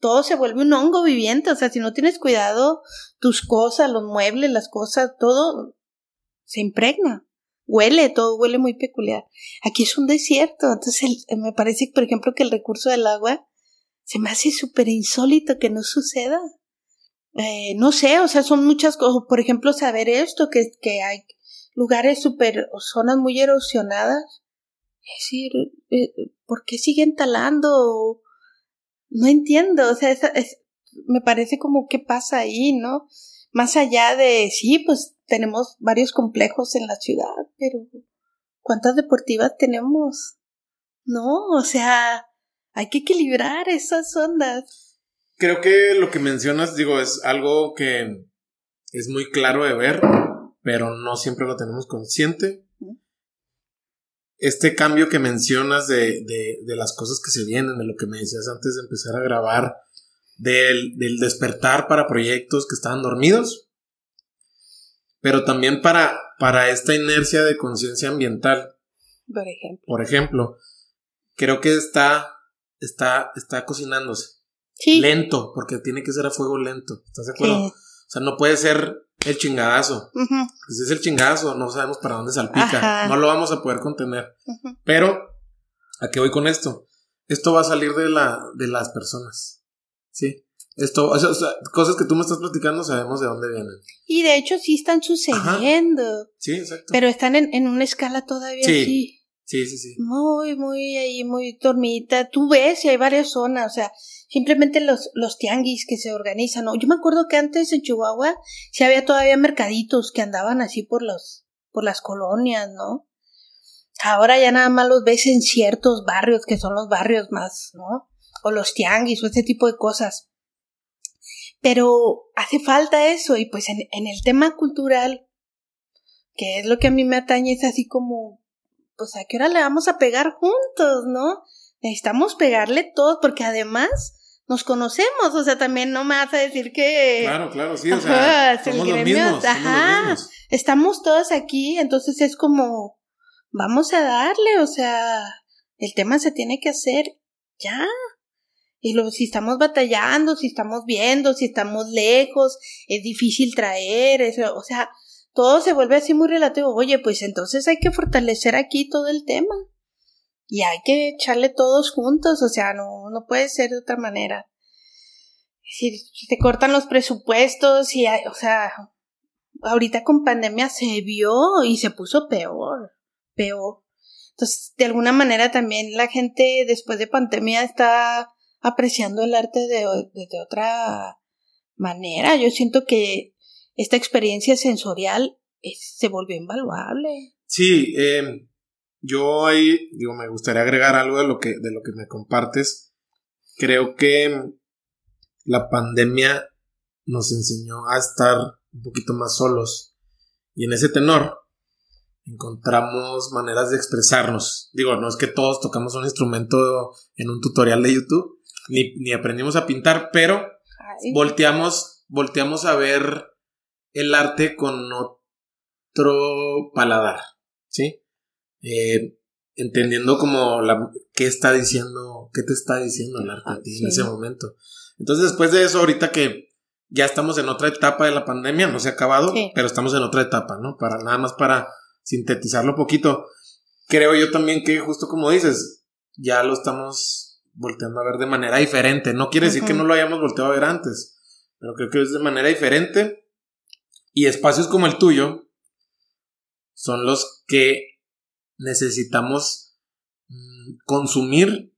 todo se vuelve un hongo viviente. O sea, si no tienes cuidado, tus cosas, los muebles, las cosas, todo se impregna. Huele, todo huele muy peculiar. Aquí es un desierto, entonces me parece, por ejemplo, que el recurso del agua se me hace súper insólito que no suceda. Eh, no sé, o sea, son muchas cosas. Por ejemplo, saber esto, que, que hay lugares súper, zonas muy erosionadas. Es decir, eh, ¿por qué siguen talando? No entiendo, o sea, es, me parece como qué pasa ahí, ¿no? Más allá de, sí, pues tenemos varios complejos en la ciudad, pero ¿cuántas deportivas tenemos? No, o sea, hay que equilibrar esas ondas. Creo que lo que mencionas, digo, es algo que es muy claro de ver, pero no siempre lo tenemos consciente. Este cambio que mencionas de, de, las cosas que se vienen, de lo que me decías antes de empezar a grabar, del, del despertar para proyectos que estaban dormidos, pero también para, para esta inercia de conciencia ambiental. Por ejemplo. Por ejemplo, creo que está está, está cocinándose. Sí. Lento, porque tiene que ser a fuego lento. ¿Estás de acuerdo? O sea, no puede ser el chingadazo. Si es el chingadazo, no sabemos para dónde salpica. No lo vamos a poder contener. Pero, ¿a qué voy con esto? Esto va a salir de, la, de las personas. ¿Sí? Esto, o sea, cosas que tú me estás platicando sabemos de dónde vienen. Y de hecho sí están sucediendo. Sí, exacto. Pero están en, en una escala todavía sí. así. Sí, sí, sí. Muy, muy ahí, muy dormida. Tú ves y hay varias zonas, o sea, simplemente los, los tianguis que se organizan. ¿no? Yo me acuerdo que antes en Chihuahua sí había todavía mercaditos que andaban así por los, por las colonias, ¿no? Ahora ya nada más los ves en ciertos barrios que son los barrios más, ¿no? O los tianguis o ese tipo de cosas. Pero hace falta eso y pues en, en el tema cultural, que es lo que a mí me atañe, es así como pues a qué hora le vamos a pegar juntos, ¿no? Necesitamos pegarle todos porque además nos conocemos, o sea, también no me vas a decir que... Claro, claro, sí, o sea, somos los mismos, ajá, estamos todos aquí, entonces es como, vamos a darle, o sea, el tema se tiene que hacer ya. Y luego, si estamos batallando, si estamos viendo, si estamos lejos, es difícil traer, eso, o sea, todo se vuelve así muy relativo. Oye, pues entonces hay que fortalecer aquí todo el tema. Y hay que echarle todos juntos, o sea, no, no puede ser de otra manera. Si, te cortan los presupuestos y hay, o sea, ahorita con pandemia se vio y se puso peor, peor. Entonces, de alguna manera también la gente después de pandemia está apreciando el arte de, de otra manera. Yo siento que esta experiencia sensorial se volvió invaluable. Sí, em, yo ahí, digo, me gustaría agregar algo de lo que, de lo que me compartes. Creo que la pandemia nos enseñó a estar un poquito más solos. Y en ese tenor encontramos maneras de expresarnos. Digo, no es que todos tocamos un instrumento en un tutorial de YouTube, ni, ni aprendimos a pintar, pero volteamos, volteamos a ver el arte con otro paladar, ¿sí? Eh, entendiendo como la, qué está diciendo, qué te está diciendo el arte a ti en ese momento. Entonces, después de eso, ahorita que ya estamos en otra etapa de la pandemia, no se ha acabado, pero estamos en otra etapa, ¿no? Para nada más para sintetizarlo un poquito. Creo yo también que justo como dices, ya lo estamos volteando a ver de manera diferente. No quiere decir que no lo hayamos volteado a ver antes, pero creo que es de manera diferente y espacios como el tuyo son los que necesitamos mm, consumir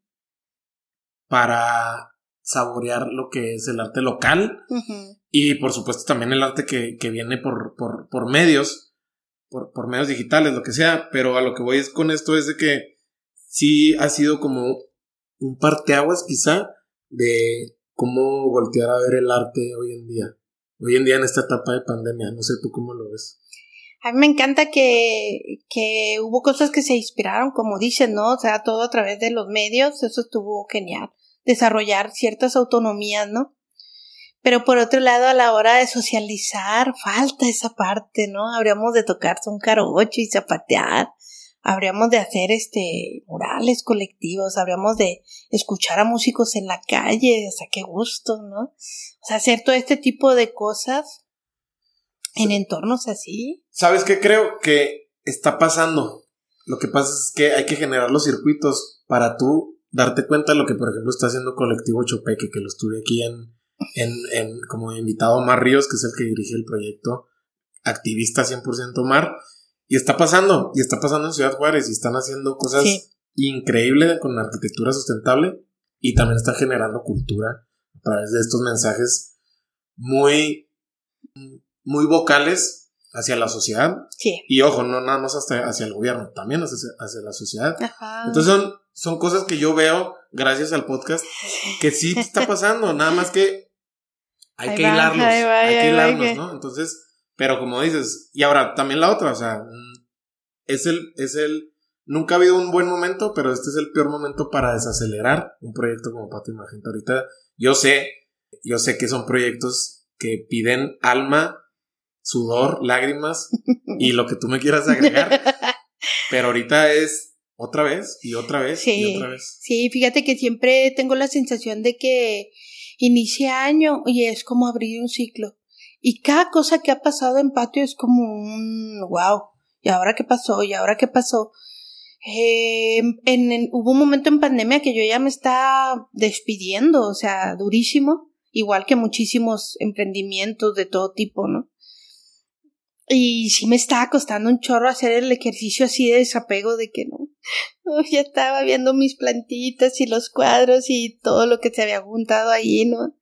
para saborear lo que es el arte local y por supuesto también el arte que, viene por, por, medios, por, por, medios digitales, lo que sea, pero a lo que voy con esto es de que sí ha sido como un parteaguas quizá de cómo voltear a ver el arte hoy en día hoy en día en esta etapa de pandemia. No sé tú cómo lo ves. A mí me encanta que, que hubo cosas que se inspiraron, como dicen, ¿no? O sea, todo a través de los medios, eso estuvo genial. Desarrollar ciertas autonomías, ¿no? Pero por otro lado, a la hora de socializar, falta esa parte, ¿no? Habríamos de tocarse un carocho y zapatear. Habríamos de hacer este murales colectivos, habríamos de escuchar a músicos en la calle, o sea, qué gusto, ¿no? O sea, hacer todo este tipo de cosas en entornos así. ¿Sabes qué creo que está pasando? Lo que pasa es que hay que generar los circuitos para tú darte cuenta de lo que, por ejemplo, está haciendo Colectivo Chopeque, que lo estuve aquí en, en, en como invitado Omar Ríos, que es el que dirige el proyecto, activista 100% Omar, y está pasando, y está pasando en Ciudad Juárez, y están haciendo cosas increíbles con arquitectura sustentable, y también está generando cultura a través de estos mensajes muy, muy vocales hacia la sociedad. Sí. Y ojo, no nada más hasta hacia el gobierno, también hacia, hacia la sociedad. Entonces son, son cosas que yo veo gracias al podcast que sí está pasando, nada más que hay que hilarlos, hay que hilarlos, ¿no? Entonces, pero como dices, y ahora también la otra, o sea, es el, es el, nunca ha habido un buen momento, pero este es el peor momento para desacelerar un proyecto como Pato Magenta. Ahorita yo sé, yo sé que son proyectos que piden alma, sudor, lágrimas y lo que tú me quieras agregar, pero ahorita es otra vez y otra vez y otra vez. Sí, fíjate que siempre tengo la sensación de que inicia año y es como abrir un ciclo. Y cada cosa que ha pasado en patio es como un wow. ¿Y ahora qué pasó? ¿Y ahora qué pasó? Eh, en, hubo un momento en pandemia que yo ya me estaba despidiendo, o sea, durísimo, igual que muchísimos emprendimientos de todo tipo, ¿no? Y sí me estaba costando un chorro hacer el ejercicio así de desapego de que no. ya estaba viendo mis plantitas y los cuadros y todo lo que se había juntado ahí, ¿no?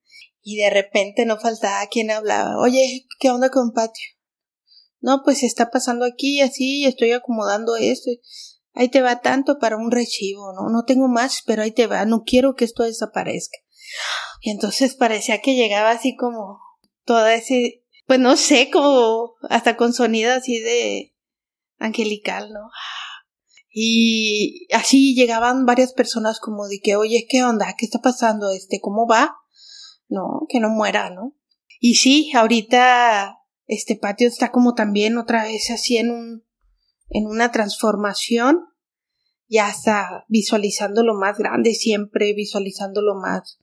Y de repente no faltaba quien hablaba. Oye, ¿qué onda con patio? No, pues está pasando aquí así, estoy acomodando esto. Ahí te va tanto para un rechivo, ¿no? No tengo más, pero ahí te va. No quiero que esto desaparezca. Y entonces parecía que llegaba así como toda ese, pues no sé, como hasta con sonido así de angelical, ¿no? Y así llegaban varias personas como de que, oye, ¿qué onda? ¿Qué está pasando? Este, ¿cómo va? No, que no muera, ¿no? Y sí, ahorita este patio está como también otra vez así en un, en una transformación. Ya está visualizando lo más grande siempre, visualizando lo más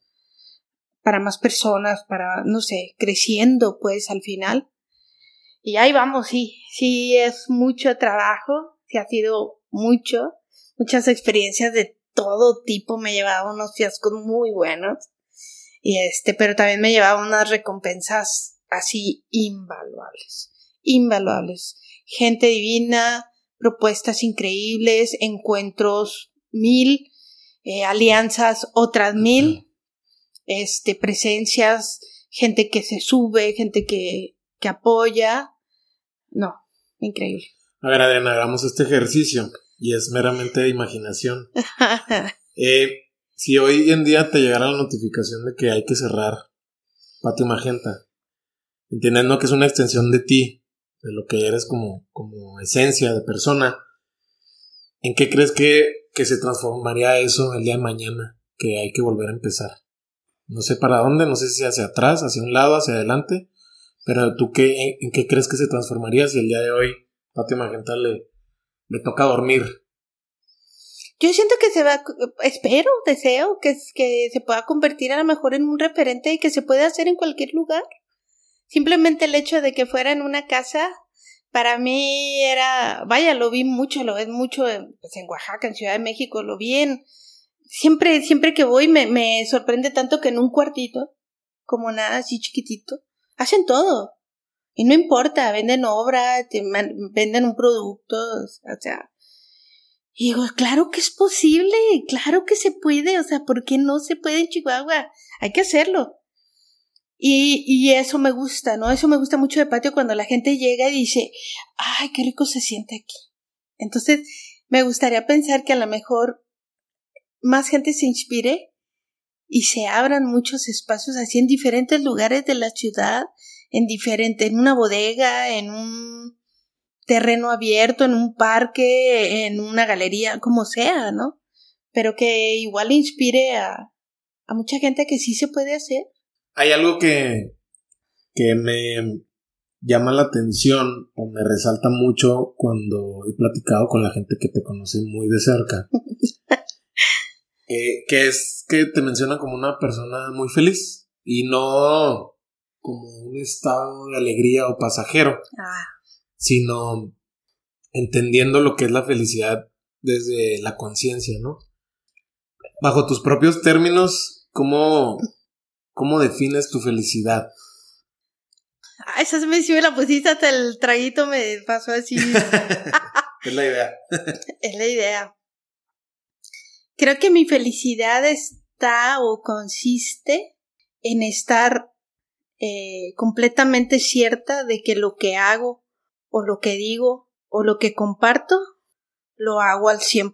para más personas, para, no sé, creciendo pues al final. Y ahí vamos, sí, sí es mucho trabajo, sí ha sido mucho, muchas experiencias de todo tipo, me llevaba unos fiascos muy buenos y este, pero también me llevaba unas recompensas así invaluables, invaluables. Gente divina, propuestas increíbles, encuentros mil, eh, alianzas otras mil, este, presencias, gente que se sube, gente que, que apoya. No, increíble. A ver, Adriana, hagamos este ejercicio y es meramente imaginación. eh, si hoy en día te llegara la notificación de que hay que cerrar Patio Magenta, entendiendo que es una extensión de ti, de lo que eres como, como esencia de persona, ¿en qué crees que, que se transformaría eso el día de mañana? Que hay que volver a empezar. No sé para dónde, no sé si hacia atrás, hacia un lado, hacia adelante, pero tú qué, en qué crees que se transformaría si el día de hoy Patio Magenta le, le toca dormir. Yo siento que se va, espero, deseo que, que se pueda convertir a lo mejor en un referente y que se puede hacer en cualquier lugar. Simplemente el hecho de que fuera en una casa, para mí era, vaya, lo vi mucho, lo ves mucho en, pues en Oaxaca, en Ciudad de México, lo vi en, siempre, siempre que voy me, me sorprende tanto que en un cuartito, como nada así chiquitito, hacen todo. Y no importa, venden obra, te venden un producto, o sea. Y digo, claro que es posible, claro que se puede, o sea, ¿por qué no se puede en Chihuahua? Hay que hacerlo. Y, y eso me gusta, ¿no? Eso me gusta mucho de patio cuando la gente llega y dice, ay, qué rico se siente aquí. Entonces, me gustaría pensar que a lo mejor más gente se inspire y se abran muchos espacios así en diferentes lugares de la ciudad en diferente, en una bodega, en un terreno abierto, en un parque, en una galería, como sea, ¿no? Pero que igual inspire a, a mucha gente que sí se puede hacer. hay algo que, que me llama la atención o me resalta mucho cuando he platicado con la gente que te conoce muy de cerca. Eh, que es que te menciona como una persona muy feliz y no como un estado de alegría o pasajero, ah. Sino entendiendo lo que es la felicidad desde la conciencia, ¿no? Bajo tus propios términos, ¿cómo, cómo defines tu felicidad? Esa me, si me la pusiste hasta el traguito me pasó así. es la idea. es la idea. Creo que mi felicidad está o consiste en estar eh, completamente cierta de que lo que hago o lo que digo o lo que comparto lo hago al 100%.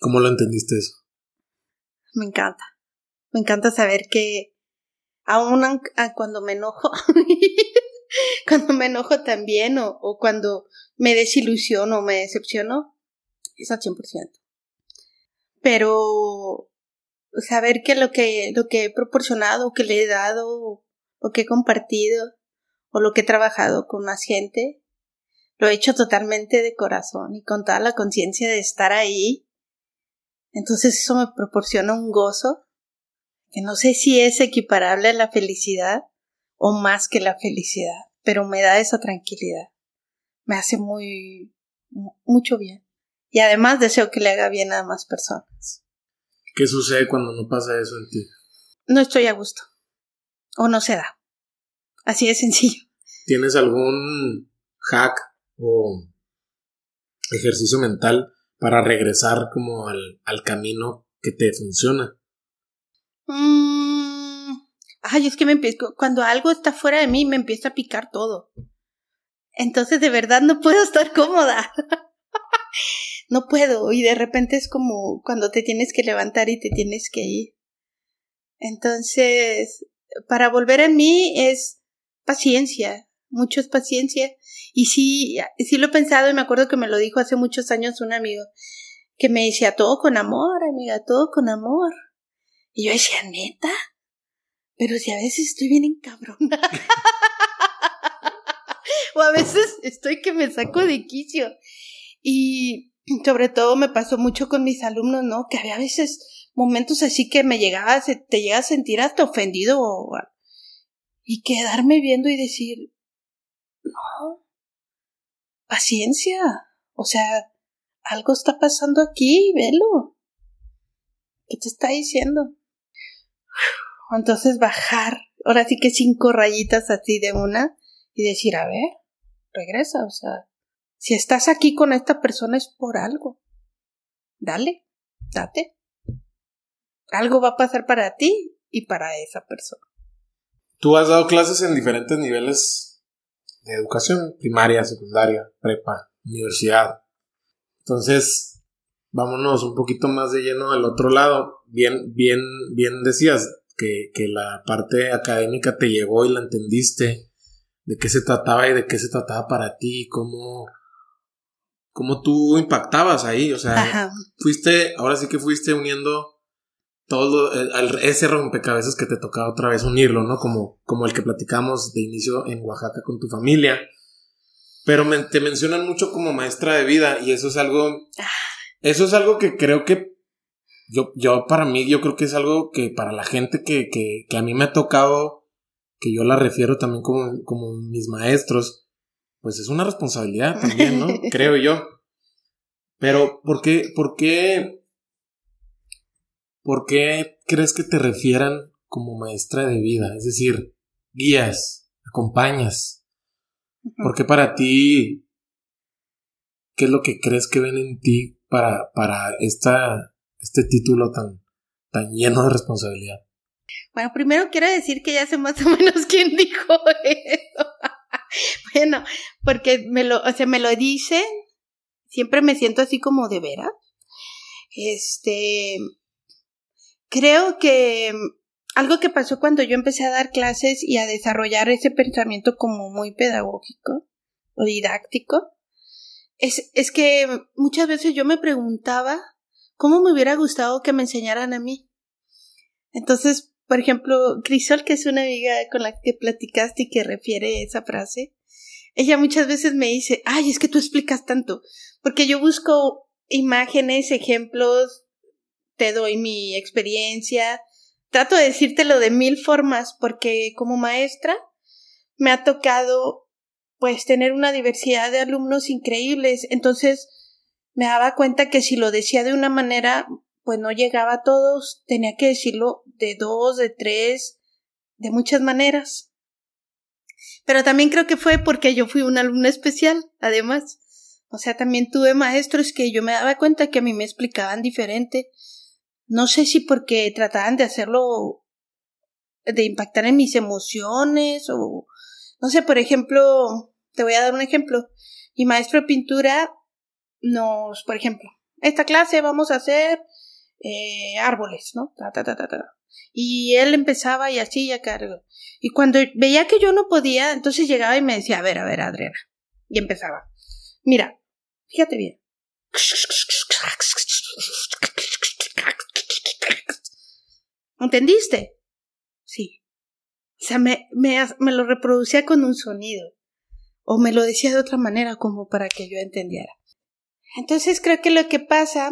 ¿Cómo lo entendiste eso? Me encanta. Me encanta saber que aún cuando me enojo, cuando me enojo también o, o cuando me desilusiono o me decepciono, es al 100% pero saber que lo que, lo que he proporcionado, que le he dado, lo que he compartido, o lo que he trabajado con más gente, lo he hecho totalmente de corazón y con toda la conciencia de estar ahí. Entonces eso me proporciona un gozo que no sé si es equiparable a la felicidad o más que la felicidad, pero me da esa tranquilidad. Me hace muy, mucho bien. Y además deseo que le haga bien a más personas. ¿Qué sucede cuando no pasa eso en ti? No estoy a gusto. O no se da. Así de sencillo. ¿Tienes algún hack o ejercicio mental para regresar como al, camino que te funciona? Mm, ay, es que me empiezo, cuando algo está fuera de mí me empieza a picar todo. Entonces de verdad no puedo estar cómoda. no puedo y de repente es como cuando te tienes que levantar y te tienes que ir. Entonces, para volver a mí es paciencia, mucho es paciencia. Y sí, sí lo he pensado y me acuerdo que me lo dijo hace muchos años un amigo que me decía todo con amor, amiga, todo con amor. Y yo decía, neta, pero si a veces estoy bien encabronada. o a veces estoy que me saco de quicio. Y sobre todo me pasó mucho con mis alumnos, ¿no? Que había veces momentos así que me llegaba, te llega a sentir hasta ofendido o, y quedarme viendo y decir, no, paciencia, o sea, algo está pasando aquí, velo. ¿Qué te está diciendo? Entonces bajar, ahora sí que cinco rayitas así de una y decir, a ver, regresa, o sea, si estás aquí con esta persona es por algo. Dale, date. Algo va a pasar para ti y para esa persona. Tú has dado clases en diferentes niveles de educación, primaria, secundaria, prepa, universidad. Entonces, vámonos un poquito más de lleno al otro lado. Bien, bien, bien decías que, que la parte académica te llegó y la entendiste, de qué se trataba y de qué se trataba para ti, cómo, cómo tú impactabas ahí, o sea, fuiste, ahora sí que fuiste uniendo todo ese rompecabezas que te tocaba otra vez unirlo, ¿no? Como, como el que platicamos de inicio en Oaxaca con tu familia. Pero te mencionan mucho como maestra de vida y eso es algo, eso es algo que creo que yo, yo para mí, yo creo que es algo que para la gente que, que, que a mí me ha tocado, que yo la refiero también como, como mis maestros, pues es una responsabilidad también, ¿no? Creo yo. Pero, ¿por qué, por qué, por qué crees que te refieran como maestra de vida? Es decir, guías, acompañas. ¿Por qué para ti, qué es lo que crees que ven en ti para, para esta, este título tan, tan lleno de responsabilidad? Bueno, primero quiero decir que ya sé más o menos quién dijo eso. bueno, porque me lo, o sea, me lo dicen, siempre me siento así como de veras. Este, creo que algo que pasó cuando yo empecé a dar clases y a desarrollar ese pensamiento como muy pedagógico o didáctico, es, es que muchas veces yo me preguntaba cómo me hubiera gustado que me enseñaran a mí. Entonces, por ejemplo, Crisol, que es una amiga con la que platicaste y que refiere esa frase, ella muchas veces me dice, ay, es que tú explicas tanto, porque yo busco imágenes, ejemplos, te doy mi experiencia, trato de decírtelo de mil formas, porque como maestra me ha tocado pues tener una diversidad de alumnos increíbles, entonces me daba cuenta que si lo decía de una manera pues no llegaba a todos, tenía que decirlo de dos, de tres, de muchas maneras. Pero también creo que fue porque yo fui una alumna especial, además. O sea, también tuve maestros que yo me daba cuenta que a mí me explicaban diferente. No sé si porque trataban de hacerlo, de impactar en mis emociones o, no sé, por ejemplo, te voy a dar un ejemplo. Mi maestro de pintura nos, por ejemplo, esta clase vamos a hacer eh, árboles, ¿no? Ta, ta, ta. Y él empezaba y así ya cargo. Y cuando veía que yo no podía, entonces llegaba y me decía, a ver, a ver, Adriana. Y empezaba. Mira, fíjate bien. ¿Entendiste? Sí. O sea, me, me, lo reproducía con un sonido. O me lo decía de otra manera como para que yo entendiera. Entonces creo que lo que pasa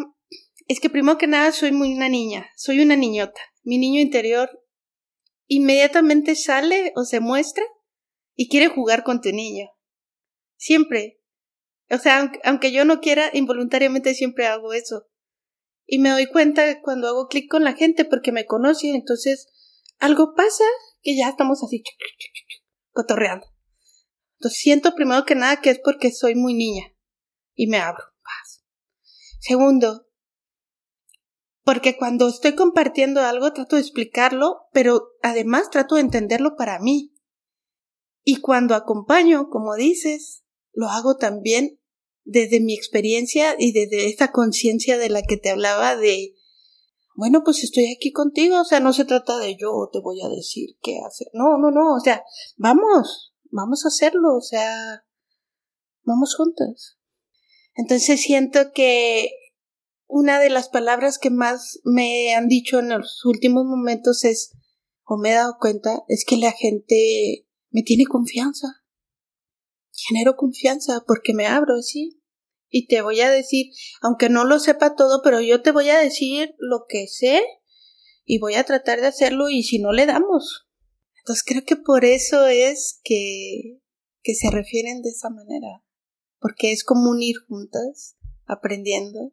es que primero que nada soy muy una niña, soy una niñota. Mi niño interior inmediatamente sale o se muestra y quiere jugar con tu niño. Siempre. O sea, aunque, yo no quiera, involuntariamente siempre hago eso. Y me doy cuenta cuando hago clic con la gente porque me conoce, entonces algo pasa que ya estamos así cotorreando. Entonces siento primero que nada que es porque soy muy niña y me abro. Segundo, porque cuando estoy compartiendo algo trato de explicarlo, pero además trato de entenderlo para mí. Y cuando acompaño, como dices, lo hago también desde mi experiencia y desde esta conciencia de la que te hablaba de, bueno, pues estoy aquí contigo, o sea, no se trata de yo te voy a decir qué hacer. No, no, no, o sea, vamos, vamos a hacerlo, o sea, vamos juntas. Entonces siento que una de las palabras que más me han dicho en los últimos momentos es, o me he dado cuenta, es que la gente me tiene confianza. Genero confianza porque me abro así. Y te voy a decir, aunque no lo sepa todo, pero yo te voy a decir lo que sé y voy a tratar de hacerlo y si no le damos. Entonces creo que por eso es que, que se refieren de esa manera. Porque es como unir juntas, aprendiendo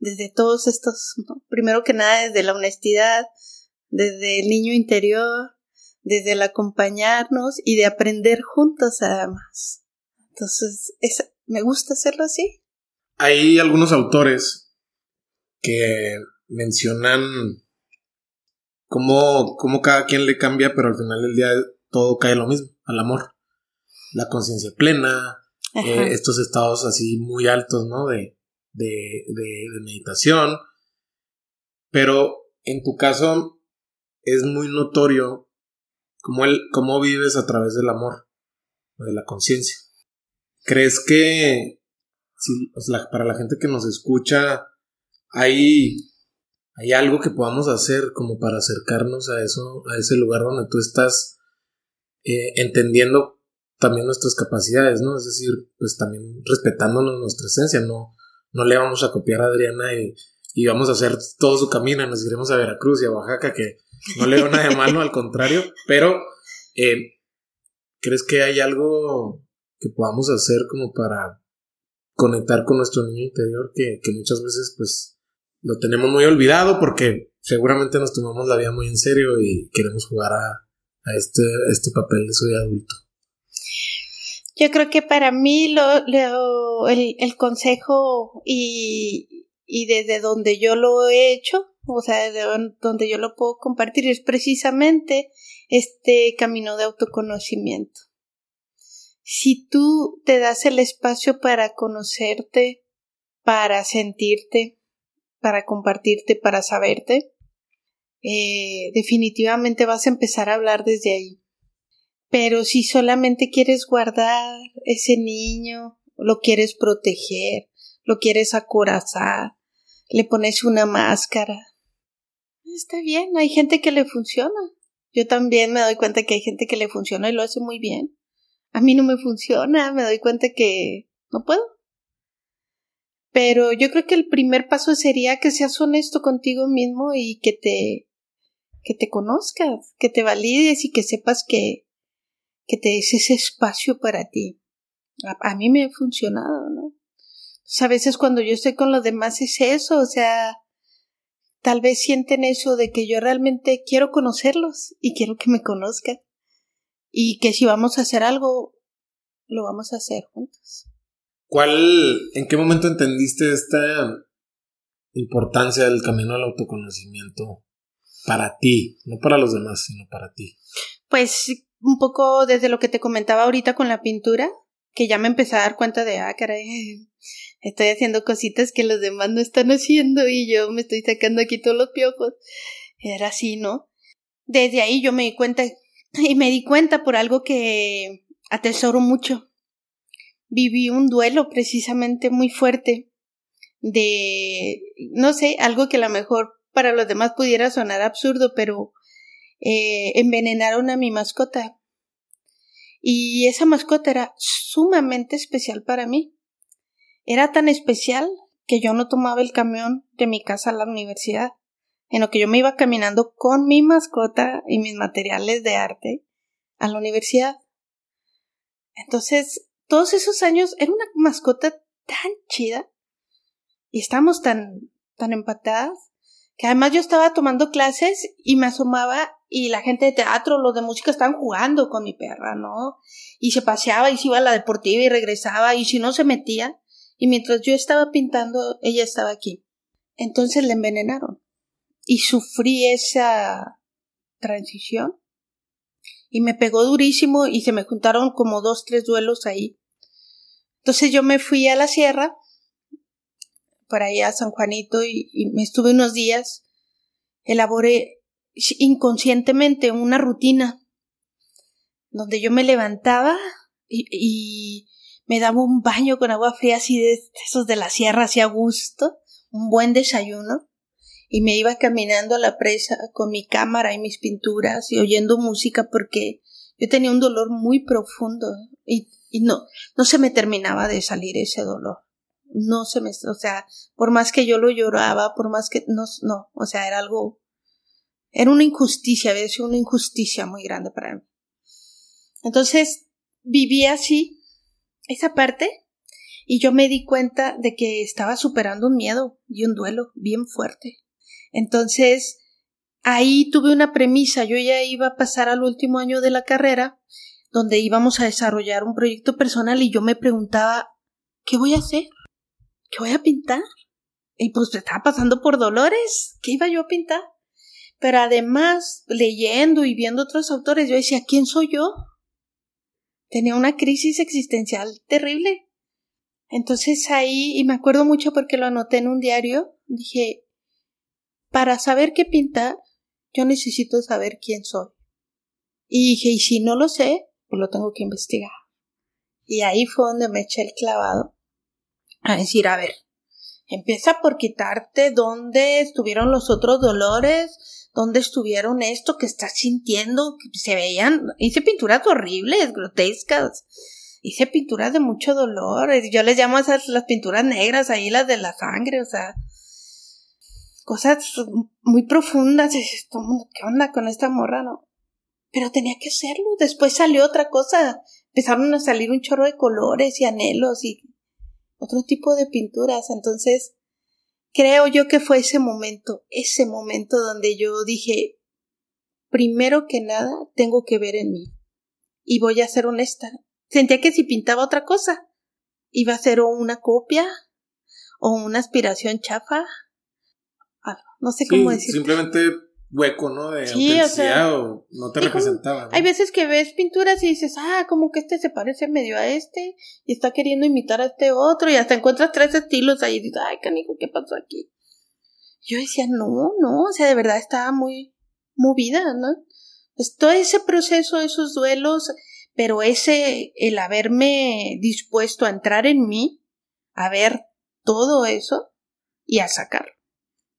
desde todos estos, primero que nada desde la honestidad, desde el niño interior, desde el acompañarnos y de aprender juntos además. Entonces, me gusta hacerlo así. Hay algunos autores que mencionan cómo, cómo cada quien le cambia, pero al final del día todo cae lo mismo, al amor. La conciencia plena, eh, estos estados así muy altos, ¿no? De, de, de, meditación, pero en tu caso es muy notorio cómo, el, cómo vives a través del amor, de la conciencia. ¿Crees que para la gente que nos escucha hay, hay algo que podamos hacer como para acercarnos a eso, a ese lugar donde tú estás eh, entendiendo también nuestras capacidades, ¿no? Es decir, pues también respetándonos nuestra esencia, no, no le vamos a copiar a Adriana y, vamos a hacer todo su camino, nos iremos a Veracruz y a Oaxaca, que no le veo nada de malo, al contrario, pero eh, ¿crees que hay algo que podamos hacer como para conectar con nuestro niño interior que, muchas veces pues lo tenemos muy olvidado porque seguramente nos tomamos la vida muy en serio y queremos jugar a, este, este papel de soy adulto? Yo creo que para mí lo, el, el, consejo y, y desde donde yo lo he hecho, o sea, desde donde yo lo puedo compartir es precisamente este camino de autoconocimiento. Si tú te das el espacio para conocerte, para sentirte, para compartirte, para saberte, eh, definitivamente vas a empezar a hablar desde ahí. Pero si solamente quieres guardar ese niño, lo quieres proteger, lo quieres acorazar, le pones una máscara, está bien. Hay gente que le funciona. Yo también me doy cuenta que hay gente que le funciona y lo hace muy bien. A mí no me funciona, me doy cuenta que no puedo. Pero yo creo que el primer paso sería que seas honesto contigo mismo y que te que te conozcas, que te valides y que sepas que que te des ese espacio para ti. A, mí me ha funcionado, ¿no? Pues a veces cuando yo estoy con los demás es eso, o sea, tal vez sienten eso de que yo realmente quiero conocerlos y quiero que me conozcan y que si vamos a hacer algo, lo vamos a hacer juntos. ¿Cuál, en qué momento entendiste esta importancia del camino al autoconocimiento para ti, no para los demás, sino para ti? Pues un poco desde lo que te comentaba ahorita con la pintura, que ya me empecé a dar cuenta de, ah, caray, estoy haciendo cositas que los demás no están haciendo y yo me estoy sacando aquí todos los piojos. Era así, ¿no? Desde ahí yo me di cuenta y me di cuenta por algo que atesoro mucho. Viví un duelo precisamente muy fuerte de, no sé, algo que a lo mejor para los demás pudiera sonar absurdo, pero eh, envenenaron a mi mascota. Y esa mascota era sumamente especial para mí. Era tan especial que yo no tomaba el camión de mi casa a la universidad en lo que yo me iba caminando con mi mascota y mis materiales de arte a la universidad. Entonces, todos esos años era una mascota tan chida y estábamos tan, tan empatadas que además yo estaba tomando clases y me asomaba y la gente de teatro, los de música estaban jugando con mi perra, ¿no? Y se paseaba y se iba a la deportiva y regresaba y si no se metía y mientras yo estaba pintando ella estaba aquí. Entonces le envenenaron y sufrí esa transición. Y me pegó durísimo y se me juntaron como dos, tres duelos ahí. Entonces yo me fui a la sierra, para allá a San Juanito y, me estuve unos días, elaboré inconscientemente una rutina donde yo me levantaba y, y, me daba un baño con agua fría así de esos de la sierra, así a gusto, un buen desayuno y me iba caminando a la presa con mi cámara y mis pinturas y oyendo música porque yo tenía un dolor muy profundo y, y no, no se me terminaba de salir ese dolor. No se me, o sea, por más que yo lo lloraba, por más que, no, no, o sea, era algo, era una injusticia, había sido una injusticia muy grande para mí. Entonces, viví así, esa parte, y yo me di cuenta de que estaba superando un miedo y un duelo bien fuerte. Entonces, ahí tuve una premisa, yo ya iba a pasar al último año de la carrera, donde íbamos a desarrollar un proyecto personal y yo me preguntaba, ¿qué voy a hacer? ¿Qué voy a pintar? Y pues estaba pasando por dolores, ¿qué iba yo a pintar? Pero además, leyendo y viendo otros autores, yo decía, ¿quién soy yo? Tenía una crisis existencial terrible. Entonces ahí, y me acuerdo mucho porque lo anoté en un diario, dije, para saber qué pintar, yo necesito saber quién soy. Y dije, y si no lo sé, pues lo tengo que investigar. Y ahí fue donde me eché el clavado a decir, a ver, empieza por quitarte dónde estuvieron los otros dolores, dónde estuvieron esto que estás sintiendo, que se veían, hice pinturas horribles, grotescas, hice pinturas de mucho dolor, yo les llamo esas las pinturas negras, ahí las de la sangre, o sea, cosas muy profundas. ¿Qué onda con esta morra? No. Pero tenía que hacerlo. Después salió otra cosa. Empezaron a salir un chorro de colores y anhelos y otro tipo de pinturas. Entonces, creo yo que fue ese momento, ese momento donde yo dije, primero que nada, tengo que ver en mí. Y voy a ser honesta. Sentía que si pintaba otra cosa, iba a ser o una copia o una aspiración chafa no sé cómo decir. Simplemente hueco, ¿no? De sí, o, sea, o, no te representaba. Hay veces que ves pinturas y dices, ah, como que este se parece medio a este y está queriendo imitar a este otro y hasta encuentras tres estilos ahí y dices, ay, canijo, ¿qué pasó aquí? Yo decía, no, no, o sea, de verdad estaba muy movida, ¿no? Pues todo ese proceso, esos duelos, pero ese, el haberme dispuesto a entrar en mí, a ver todo eso y a sacarlo.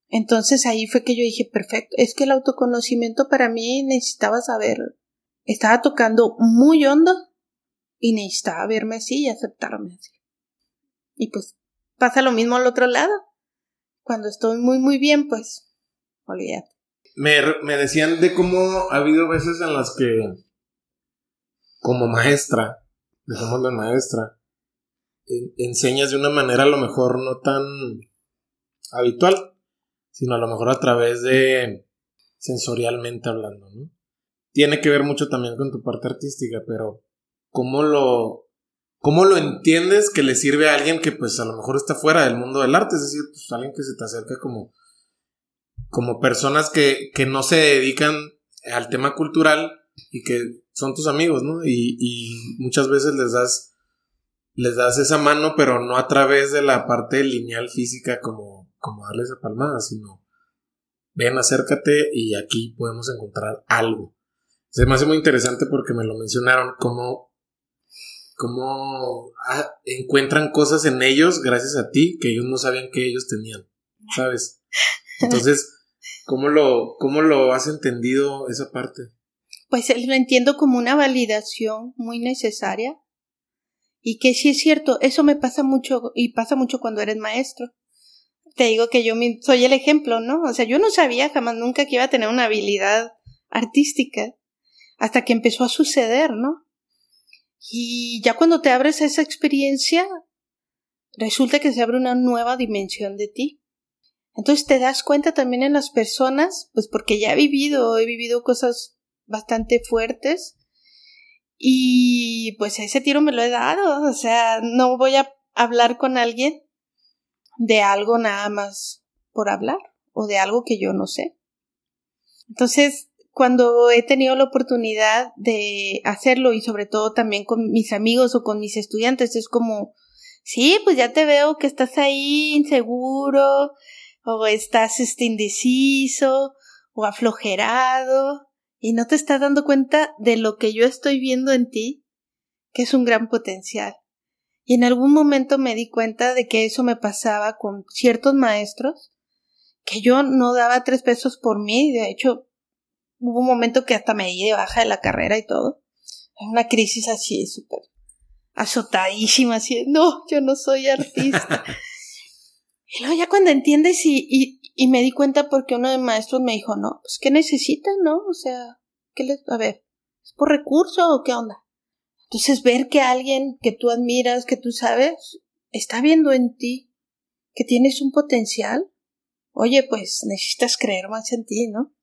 Entonces ahí fue que yo dije, perfecto, es que el autoconocimiento para mí necesitaba saber, estaba tocando muy hondo y necesitaba verme así y aceptarme así. Y pues pasa lo mismo al otro lado. Cuando estoy muy, muy bien, pues, olvídate. Me, me decían de cómo ha habido veces en las que, como maestra, dejamos de maestra, enseñas de una manera a lo mejor no tan habitual, sino a lo mejor a través de sensorialmente hablando, ¿no? Tiene que ver mucho también con tu parte artística, pero ¿cómo lo, cómo lo entiendes que le sirve a alguien que pues a lo mejor está fuera del mundo del arte? Es decir, pues alguien que se te acerca como, como personas que, que no se dedican al tema cultural y que son tus amigos, ¿no? Y, y muchas veces les das les das esa mano, pero no a través de la parte lineal física como, como darle esa palmada, sino ven, acércate y aquí podemos encontrar algo. Se me hace muy interesante porque me lo mencionaron, como cómo ah, encuentran cosas en ellos gracias a ti que ellos no sabían que ellos tenían, ¿sabes? Entonces, ¿cómo lo, cómo lo has entendido esa parte? Pues lo entiendo como una validación muy necesaria y que sí es cierto, eso me pasa mucho y pasa mucho cuando eres maestro. Te digo que yo soy el ejemplo, ¿no? O sea, yo no sabía jamás nunca que iba a tener una habilidad artística hasta que empezó a suceder, ¿no? Y ya cuando te abres a esa experiencia, resulta que se abre una nueva dimensión de ti. Entonces te das cuenta también en las personas, pues porque ya he vivido, he vivido cosas bastante fuertes, y pues ese tiro me lo he dado, o sea, no voy a hablar con alguien de algo nada más por hablar o de algo que yo no sé. Entonces, cuando he tenido la oportunidad de hacerlo y sobre todo también con mis amigos o con mis estudiantes, es como, sí, pues ya te veo que estás ahí inseguro o estás este indeciso o aflojerado y no te estás dando cuenta de lo que yo estoy viendo en ti, que es un gran potencial. Y en algún momento me di cuenta de que eso me pasaba con ciertos maestros, que yo no daba tres pesos por mí, de hecho, hubo un momento que hasta me di de baja de la carrera y todo. Una crisis así, súper azotadísima, así, no, yo no soy artista. y luego ya cuando entiendes y, y, y me di cuenta porque uno de los maestros me dijo, no, pues ¿qué necesitan, no? O sea, ¿qué les, a ver, ¿es por recurso o qué onda? Entonces ver que alguien que tú admiras, que tú sabes, está viendo en ti que tienes un potencial, oye, pues necesitas creer más en ti, ¿no?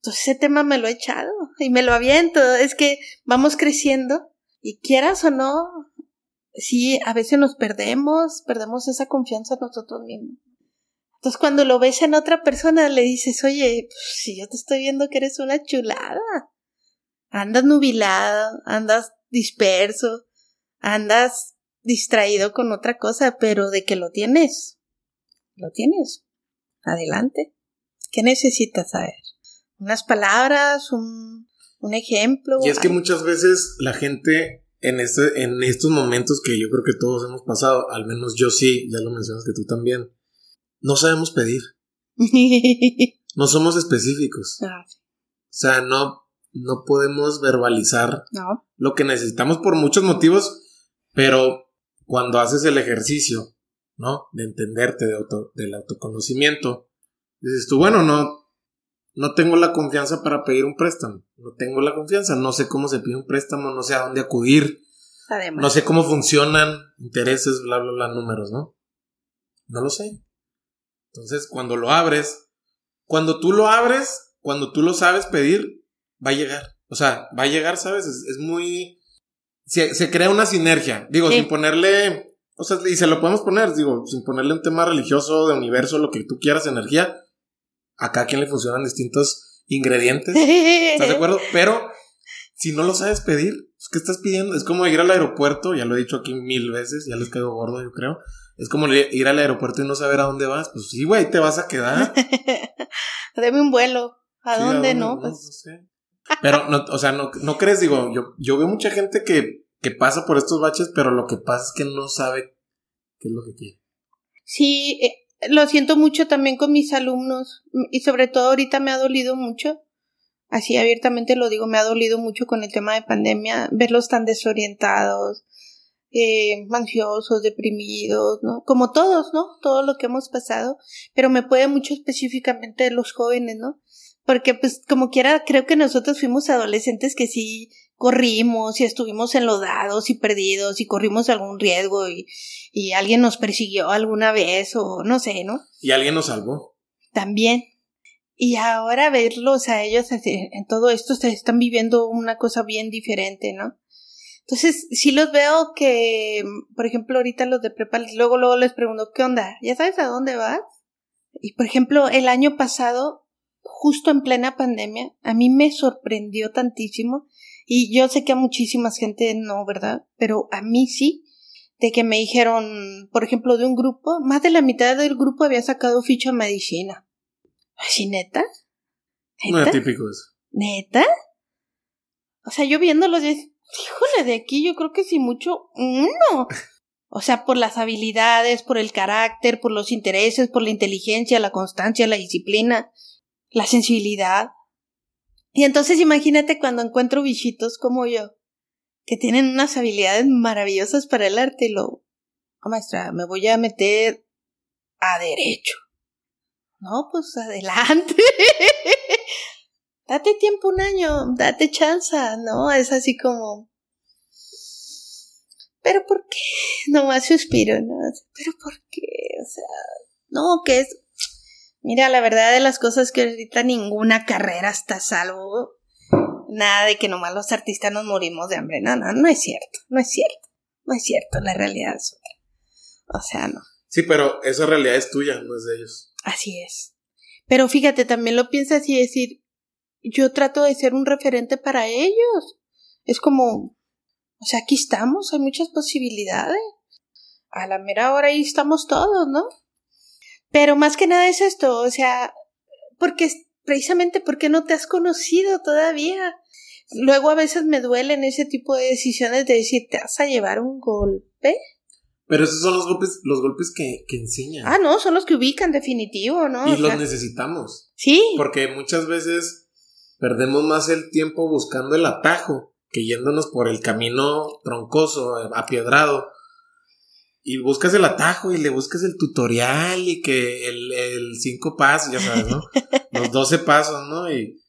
Entonces ese tema me lo he echado y me lo aviento. Es que vamos creciendo y quieras o no, sí, a veces nos perdemos, perdemos esa confianza en nosotros mismos. Entonces cuando lo ves en otra persona le dices, oye, si yo te estoy viendo que eres una chulada. Andas nubilado, andas disperso, andas distraído con otra cosa, pero de que lo tienes, lo tienes. Adelante. ¿Qué necesitas saber? Unas palabras, un, un ejemplo. Y es que muchas veces la gente en, este, en estos momentos que yo creo que todos hemos pasado, al menos yo sí, ya lo mencionas que tú también, no sabemos pedir. no somos específicos. Ah, o sea, no, no podemos verbalizar lo que necesitamos por muchos motivos, pero cuando haces el ejercicio, ¿no? De entenderte, de auto, del autoconocimiento, dices tú, bueno, no, no tengo la confianza para pedir un préstamo, no tengo la confianza, no sé cómo se pide un préstamo, no sé a dónde acudir, no sé cómo funcionan intereses, bla, bla, bla, números, ¿no? No lo sé. Entonces, cuando lo abres, cuando tú lo abres, cuando tú lo sabes pedir, va a llegar. O sea, va a llegar, ¿sabes? Es, muy... Se, crea una sinergia. Digo, sin ponerle... O sea, y se lo podemos poner, digo, sin ponerle un tema religioso, de universo, lo que tú quieras, energía. Acá a quien le funcionan distintos ingredientes. ¿Estás de acuerdo? Pero si no lo sabes pedir, pues, ¿qué estás pidiendo? Es como ir al aeropuerto, ya lo he dicho aquí mil veces, ya les caigo gordo, yo creo. Es como ir al aeropuerto y no saber a dónde vas. Pues sí, güey, te vas a quedar. Deme un vuelo. ¿A dónde, no? Pues... sé. Pero, no, o sea, no, no crees, digo, yo, yo veo mucha gente que, que pasa por estos baches, pero lo que pasa es que no sabe qué es lo que quiere. Sí, eh, lo siento mucho también con mis alumnos y sobre todo ahorita me ha dolido mucho, así abiertamente lo digo, me ha dolido mucho con el tema de pandemia, verlos tan desorientados, eh, ansiosos, deprimidos, ¿no? Como todos, ¿no? Todo lo que hemos pasado, pero me puede mucho específicamente los jóvenes, ¿no? Porque pues como quiera, creo que nosotros fuimos adolescentes que sí corrimos y estuvimos enlodados y perdidos y corrimos algún riesgo y, y alguien nos persiguió alguna vez o no sé, ¿no? Y alguien nos salvó. También. Y ahora verlos a ellos en todo esto, se están viviendo una cosa bien diferente, ¿no? Entonces, sí los veo que, por ejemplo, ahorita los de prepa, luego, luego les pregunto, ¿qué onda? ¿Ya sabes a dónde vas? Y, por ejemplo, el año pasado, justo en plena pandemia, a mí me sorprendió tantísimo y yo sé que a muchísima gente no, ¿verdad? Pero a mí sí, de que me dijeron, por ejemplo, de un grupo, más de la mitad del grupo había sacado ficha medicina. ¿Así neta? Típico eso. ¿Neta? O sea, yo viéndolos, híjole, de aquí yo creo que sí mucho uno. O sea, por las habilidades, por el carácter, por los intereses, por la inteligencia, la constancia, la disciplina, la sensibilidad. Y entonces imagínate cuando encuentro bichitos como yo, que tienen unas habilidades maravillosas para el arte, lo, oh, maestra, me voy a meter a derecho. No, pues adelante. date tiempo un año, date chance, ¿no? Es así como... Pero ¿por qué? Nomás suspiro, ¿no? Pero ¿por qué? O sea, no, que es Mira, la verdad de las cosas que ahorita ninguna carrera está salvo. Nada de que nomás los artistas nos morimos de hambre. No, no, no es cierto. No es cierto. No es cierto. La realidad es otra. O sea, no. Sí, pero esa realidad es tuya, no es de ellos. Así es. Pero fíjate, también lo piensas y decir, yo trato de ser un referente para ellos. Es como, o sea, aquí estamos, hay muchas posibilidades. A la mera hora ahí estamos todos, ¿no? Pero más que nada es esto, o sea, porque precisamente porque no te has conocido todavía. Luego a veces me duelen ese tipo de decisiones de decir, ¿te vas a llevar un golpe? Pero esos son los golpes, los golpes que, que enseñan. Ah, no, son los que ubican, definitivo, ¿no? Y los necesitamos. Sí. Porque muchas veces perdemos más el tiempo buscando el atajo que yéndonos por el camino troncoso, apiedrado y buscas el atajo y le buscas el tutorial y que el, el cinco pasos, ya sabes, ¿no? Los doce pasos, ¿no? Y,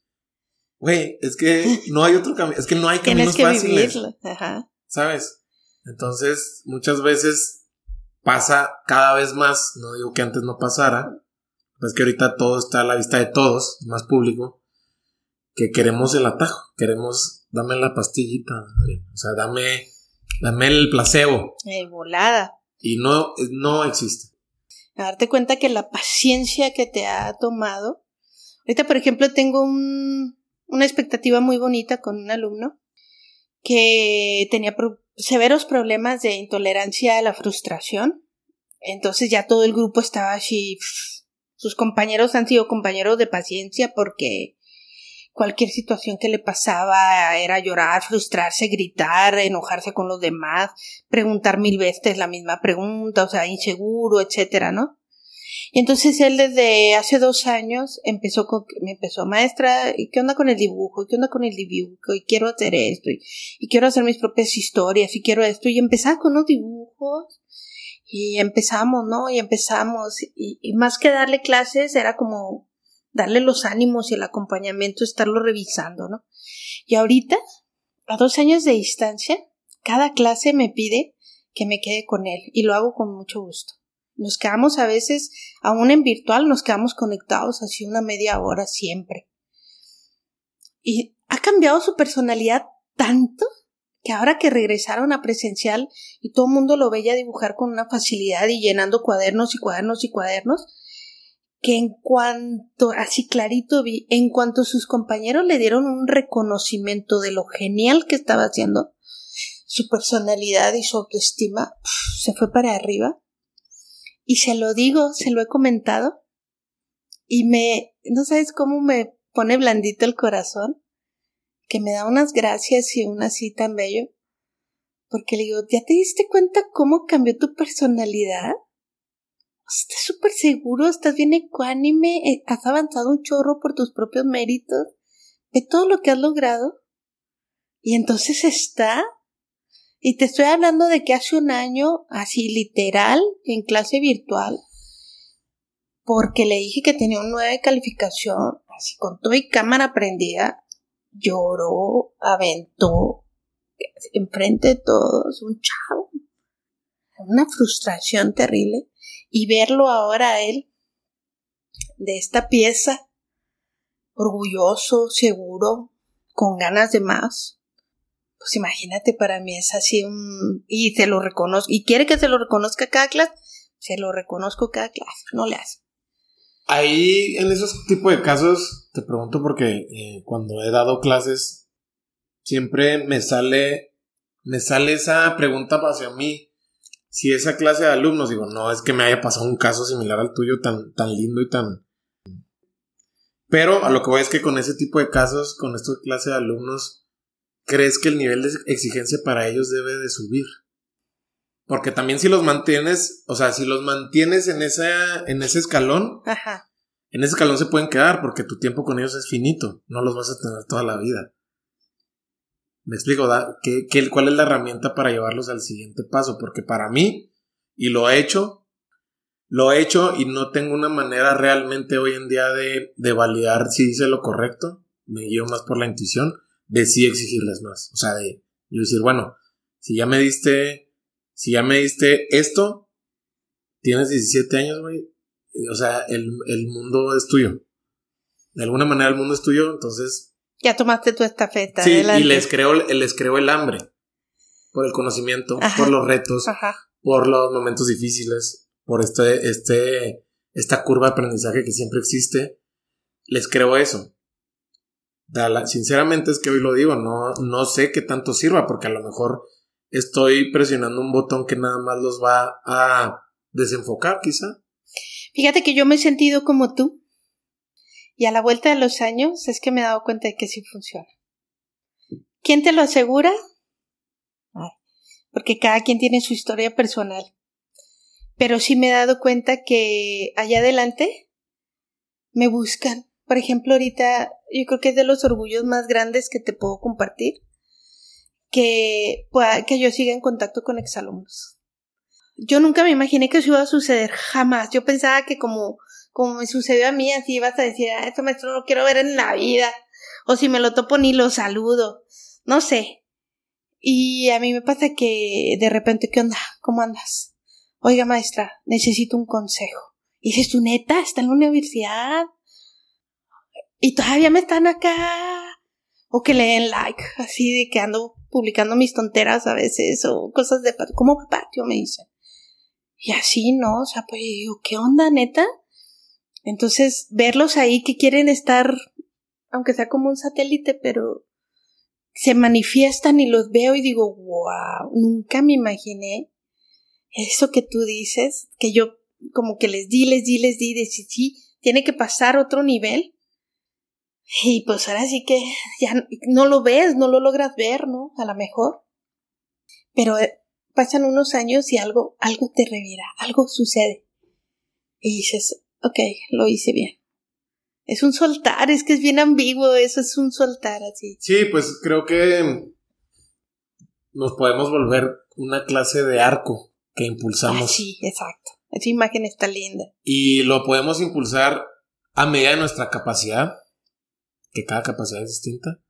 güey, es que no hay otro camino, es que no hay caminos Tienes que Vivirlo. Ajá. ¿Sabes? Entonces, muchas veces pasa cada vez más, no digo que antes no pasara, es que ahorita todo está a la vista de todos, más público, que queremos el atajo, queremos, dame la pastillita, o sea, dame, dame el placebo. Eh, volada. Y no, no existe. A darte cuenta que la paciencia que te ha tomado. Ahorita, por ejemplo, tengo un, una expectativa muy bonita con un alumno que tenía severos problemas de intolerancia a la frustración. Entonces ya todo el grupo estaba así. sus compañeros han sido compañeros de paciencia porque cualquier situación que le pasaba era llorar, frustrarse, gritar, enojarse con los demás, preguntar mil veces la misma pregunta, o sea, inseguro, etcétera, ¿no? Y entonces él desde hace dos años empezó con, me empezó, maestra, ¿y qué onda con el dibujo? ¿Y qué onda con el dibujo? Y quiero hacer esto, y, quiero hacer mis propias historias, y quiero esto, y empezaba con los dibujos, y empezamos, ¿no? Y empezamos, y más que darle clases, era como darle los ánimos y el acompañamiento, estarlo revisando, ¿no? Y ahorita, a dos años de distancia, cada clase me pide que me quede con él y lo hago con mucho gusto. Nos quedamos a veces, aún en virtual, nos quedamos conectados así una media hora siempre. Y ha cambiado su personalidad tanto que ahora que regresaron a presencial y todo el mundo lo veía dibujar con una facilidad y llenando cuadernos y cuadernos y cuadernos, que en cuanto, así clarito vi, en cuanto sus compañeros le dieron un reconocimiento de lo genial que estaba haciendo, su personalidad y su autoestima se fue para arriba. Y se lo digo, se lo he comentado, y me, no sabes cómo me pone blandito el corazón, que me da unas gracias y un así tan bello, porque le digo, ¿ya te diste cuenta cómo cambió tu personalidad? Estás súper seguro, estás bien ecuánime, eh, has avanzado un chorro por tus propios méritos, ve todo lo que has logrado. Y entonces está. Y te estoy hablando de que hace un año, así literal, en clase virtual, porque le dije que tenía un 9 de calificación, así con todo y cámara prendida, lloró, aventó, enfrente de todos, un chavo. Una frustración terrible. Y verlo ahora a él, de esta pieza, orgulloso, seguro, con ganas de más. Pues imagínate, para mí es así. Y se lo reconozco. Y quiere que se lo reconozca cada clase. Se lo reconozco cada clase. No le hace. Ahí, en esos tipos de casos, te pregunto porque eh, cuando he dado clases, siempre me sale, me sale esa pregunta hacia mí. Si esa clase de alumnos, digo, no es que me haya pasado un caso similar al tuyo tan, tan lindo y tan... Pero a lo que voy es que con ese tipo de casos, con esta clase de alumnos, ¿crees que el nivel de exigencia para ellos debe de subir? Porque también si los mantienes, o sea, si los mantienes en, esa, en ese escalón, en ese escalón se pueden quedar porque tu tiempo con ellos es finito, no los vas a tener toda la vida. Me explico, ¿Qué, qué, cuál es la herramienta para llevarlos al siguiente paso? Porque para mí, y lo he hecho, lo he hecho y no tengo una manera realmente hoy en día de, de validar si dice lo correcto, me guío más por la intuición, de sí exigirles más. O sea, de yo decir, bueno, si ya me diste si ya me diste esto, tienes 17 años, güey, o sea, el, mundo es tuyo. De alguna manera el mundo es tuyo, entonces... Ya tomaste tu estafeta. Sí, y les creo, les creo el hambre. Por el conocimiento, por los retos, por los momentos difíciles, por este, este, esta curva de aprendizaje que siempre existe. Les creo eso. sinceramente es que hoy lo digo, no, no sé qué tanto sirva, porque a lo mejor estoy presionando un botón que nada más los va a desenfocar, quizá. Fíjate que yo me he sentido como tú. Y a la vuelta de los años es que me he dado cuenta de que sí funciona. ¿Quién te lo asegura? porque cada quien tiene su historia personal. Pero sí me he dado cuenta que allá adelante me buscan. Por ejemplo, ahorita yo creo que es de los orgullos más grandes que te puedo compartir que, que yo siga en contacto con exalumnos. Yo nunca me imaginé que eso iba a suceder, jamás. Yo pensaba que como, como me sucedió a mí, así ibas a decir, ah, este maestro no quiero ver en la vida. O si me lo topo ni lo saludo. No sé. Y a mí me pasa que de repente, ¿qué onda? ¿Cómo andas? Oiga, maestra, necesito un consejo. Y dices, ¿tu neta? ¿Está en la universidad? Y todavía me están acá. O que le den like, así de que ando publicando mis tonteras a veces o cosas de patio, como patio me dicen. Y así, ¿no? O sea, pues digo, ¿qué onda, neta? Entonces, verlos ahí que quieren estar, aunque sea como un satélite, pero se manifiestan y los veo y digo, wow, nunca me imaginé eso que tú dices, que yo como que les di, les di, les di, de sí, sí, tiene que pasar otro nivel. Y pues ahora sí que ya no lo ves, no lo logras ver, ¿no? A lo mejor. Pero eh, pasan unos años y algo, algo te revira, algo sucede. Y dices, ok, lo hice bien. Es un soltar, es que es bien ambiguo, eso es un soltar así. Sí, pues creo que nos podemos volver una clase de arco que impulsamos. Ah, sí, exacto. Esa imagen está linda. Y lo podemos impulsar a medida de nuestra capacidad que cada capacidad es distinta,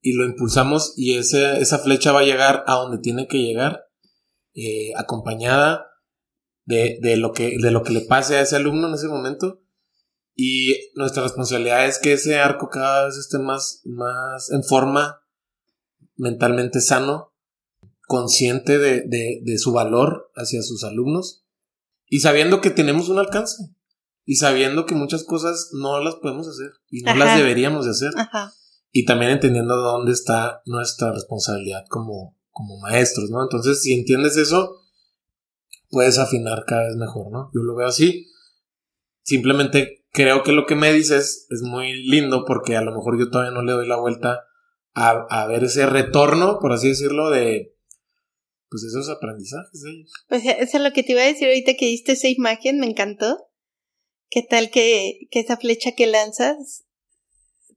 y lo impulsamos y ese, esa flecha va a llegar a donde tiene que llegar, eh, acompañada de, de, lo que, de lo que le pase a ese alumno en ese momento. Y nuestra responsabilidad es que ese arco cada vez esté más, más en forma, mentalmente sano, consciente de, de, de su valor hacia sus alumnos y sabiendo que tenemos un alcance y sabiendo que muchas cosas no las podemos hacer y no las deberíamos de hacer. Y también entendiendo dónde está nuestra responsabilidad como, como maestros, ¿no? Entonces, si entiendes eso, puedes afinar cada vez mejor, ¿no? Yo lo veo así. Simplemente creo que lo que me dices es muy lindo porque a lo mejor yo todavía no le doy la vuelta a, a ver ese retorno, por así decirlo, de pues esos aprendizajes de ellos. Pues eso es lo que te iba a decir ahorita que diste esa imagen, me encantó. ¿Qué tal que, que esa flecha que lanzas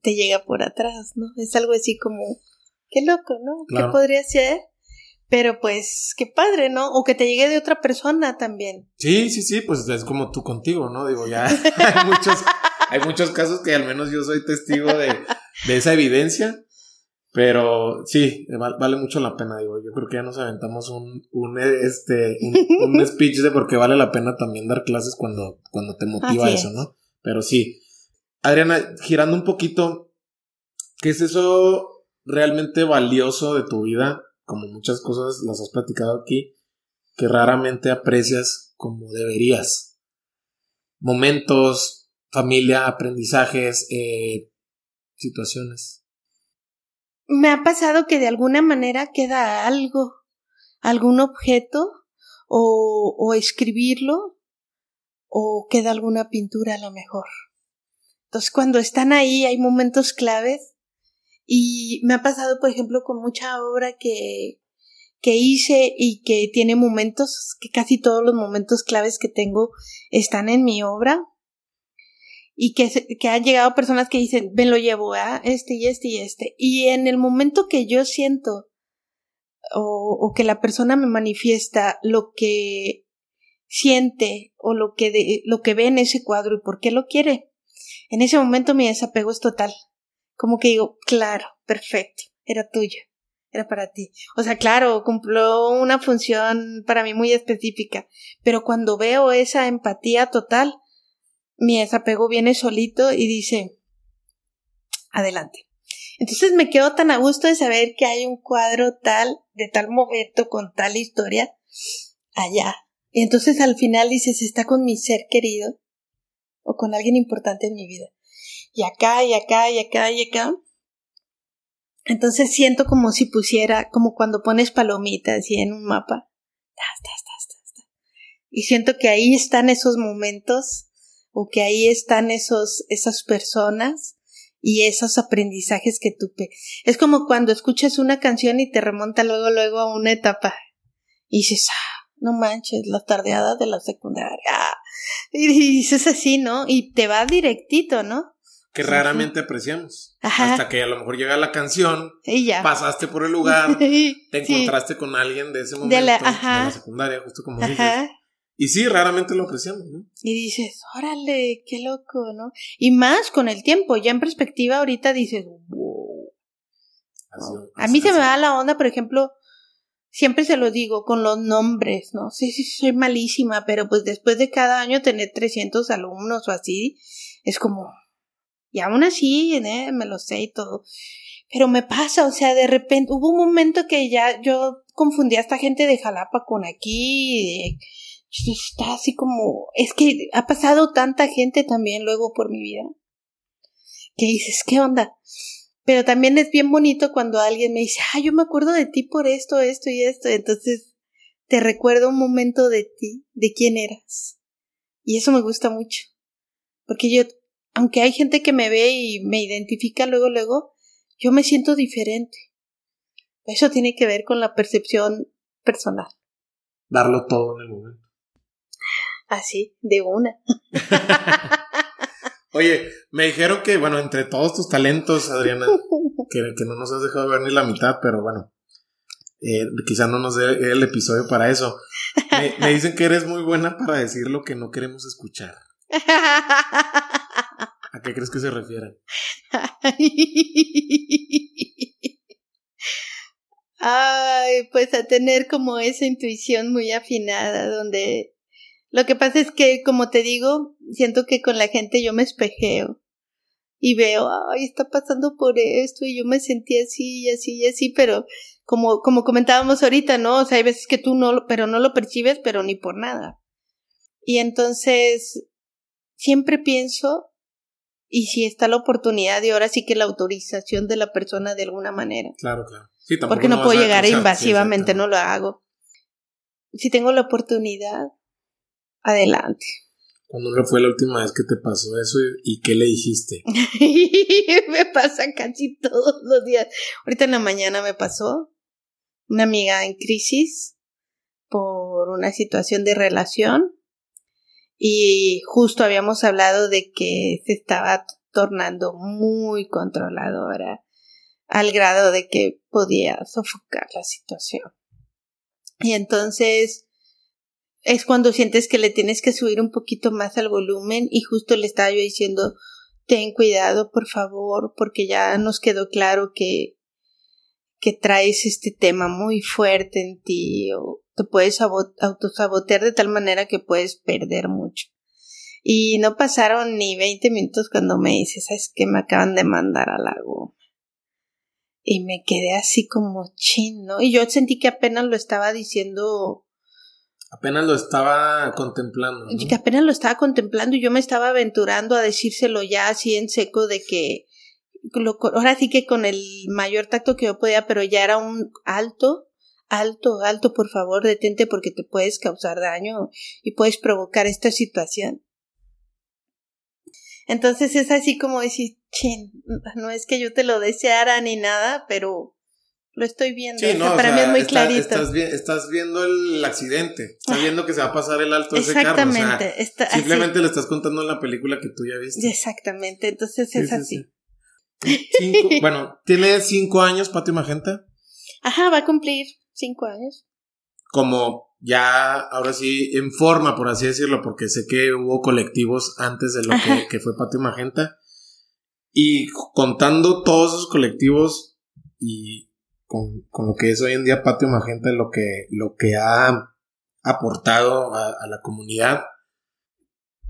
te llega por atrás, ¿no? Es algo así como, qué loco, ¿no? ¿Qué podría ser? Pero pues, qué padre, ¿no? O que te llegue de otra persona también. Sí, sí, sí, pues es como tú contigo, ¿no? Digo, ya hay muchos, hay muchos casos que al menos yo soy testigo de, de esa evidencia. Pero sí, vale mucho la pena, digo. Yo creo que ya nos aventamos un, un este, un, speech de por qué vale la pena también dar clases cuando, cuando te motiva eso, ¿no? Pero sí. Adriana, girando un poquito, ¿qué es eso realmente valioso de tu vida? Como muchas cosas las has platicado aquí, que raramente aprecias como deberías. Momentos, familia, aprendizajes, eh, situaciones me ha pasado que de alguna manera queda algo, algún objeto, o, o escribirlo, o queda alguna pintura a lo mejor. Entonces cuando están ahí hay momentos claves y me ha pasado por ejemplo con mucha obra que, que hice y que tiene momentos, que casi todos los momentos claves que tengo están en mi obra y que, que han llegado personas que dicen, ven lo llevo, a este y este y este. Y en el momento que yo siento o, o que la persona me manifiesta lo que siente o lo que, de, lo que ve en ese cuadro y por qué lo quiere, en ese momento mi desapego es total. Como que digo, claro, perfecto, era tuyo, era para ti. O sea, claro, cumplió una función para mí muy específica, pero cuando veo esa empatía total, mi desapego viene solito y dice, adelante. Entonces me quedo tan a gusto de saber que hay un cuadro tal, de tal momento, con tal historia, allá. Y entonces al final dices, está con mi ser querido o con alguien importante en mi vida. Y acá, y acá, y acá, y acá. Entonces siento como si pusiera, como cuando pones palomitas y en un mapa. Y siento que ahí están esos momentos o que ahí están esos, esas personas y esos aprendizajes que tú es como cuando escuchas una canción y te remonta luego luego a una etapa y dices ah no manches la tardeada de la secundaria y dices así no y te va directito no que raramente apreciamos hasta que a lo mejor llega la canción y ya. pasaste por el lugar te encontraste con alguien de ese momento de la, secundaria justo como dices y sí, raramente lo apreciamos, ¿no? Y dices, órale, qué loco, ¿no? Y más con el tiempo, ya en perspectiva ahorita dices, wow. a mí se me va la onda, por ejemplo, siempre se lo digo con los nombres, ¿no? Sí, sí, soy malísima, pero pues después de cada año tener 300 alumnos o así, es como, y aún así, ¿eh? me lo sé y todo. Pero me pasa, o sea, de repente, hubo un momento que ya yo confundí a esta gente de Jalapa con aquí, de, está así como, es que ha pasado tanta gente también luego por mi vida, que dices, ¿qué onda? Pero también es bien bonito cuando alguien me dice, ah, yo me acuerdo de ti por esto, esto y esto, entonces te recuerdo un momento de ti, de quién eras. Y eso me gusta mucho. Porque yo, aunque hay gente que me ve y me identifica luego, luego, yo me siento diferente. Eso tiene que ver con la percepción personal. Darlo todo en el momento. Así, de una. Oye, me dijeron que, bueno, entre todos tus talentos, Adriana, que, no nos has dejado ver ni la mitad, pero bueno, eh, quizá no nos dé el episodio para eso. Me, me, dicen que eres muy buena para decir lo que no queremos escuchar. ¿A qué crees que se refieren? Ay, pues a tener como esa intuición muy afinada, donde lo que pasa es que, como te digo, siento que con la gente yo me espejeo y veo, ay, está pasando por esto y yo me sentí así y así y así, pero como, como comentábamos ahorita, ¿no? O sea, hay veces que tú no, pero no lo percibes, pero ni por nada. Y entonces, siempre pienso, y si está la oportunidad de ahora sí que la autorización de la persona de alguna manera. Claro, claro. Porque no, puedo llegar invasivamente, no lo hago. Si tengo la oportunidad, adelante. ¿Cuándo fue la última vez que te pasó eso y, qué le dijiste? me pasa casi todos los días. Ahorita en la mañana me pasó una amiga en crisis por una situación de relación y justo habíamos hablado de que se estaba tornando muy controladora al grado de que podía sofocar la situación. Y entonces es cuando sientes que le tienes que subir un poquito más al volumen y justo le estaba yo diciendo ten cuidado por favor porque ya nos quedó claro que que traes este tema muy fuerte en ti te puedes autosabotear de tal manera que puedes perder mucho. Y no pasaron ni 20 minutos cuando me dices, ¿sabes que Me acaban de mandar al lago. Y me quedé así como chin, ¿no? Y yo sentí que apenas lo estaba diciendo. Apenas lo estaba contemplando. Que apenas lo estaba contemplando y yo me estaba aventurando a decírselo ya así en seco de que. ahora sí que con el mayor tacto que yo podía, pero ya era un alto, alto, alto, por favor, detente porque te puedes causar daño y puedes provocar esta situación. Entonces es así como decir, chin, no es que yo te lo deseara ni nada, pero lo estoy viendo. Sí, no, para mí es muy clarito. Estás, estás, viendo el accidente, estás ah. viendo que se va a pasar el alto de ese carro. Exactamente. simplemente le estás contando la película que tú ya viste. Exactamente, entonces es así. bueno, ¿tiene cinco años Patio Magenta? Ajá, va a cumplir cinco años. Como ya ahora sí en forma, por así decirlo, porque sé que hubo colectivos antes de lo que, fue Patio Magenta. Y contando todos esos colectivos y con, lo que es hoy en día Patio Magenta, lo que, lo que ha aportado a, a la comunidad,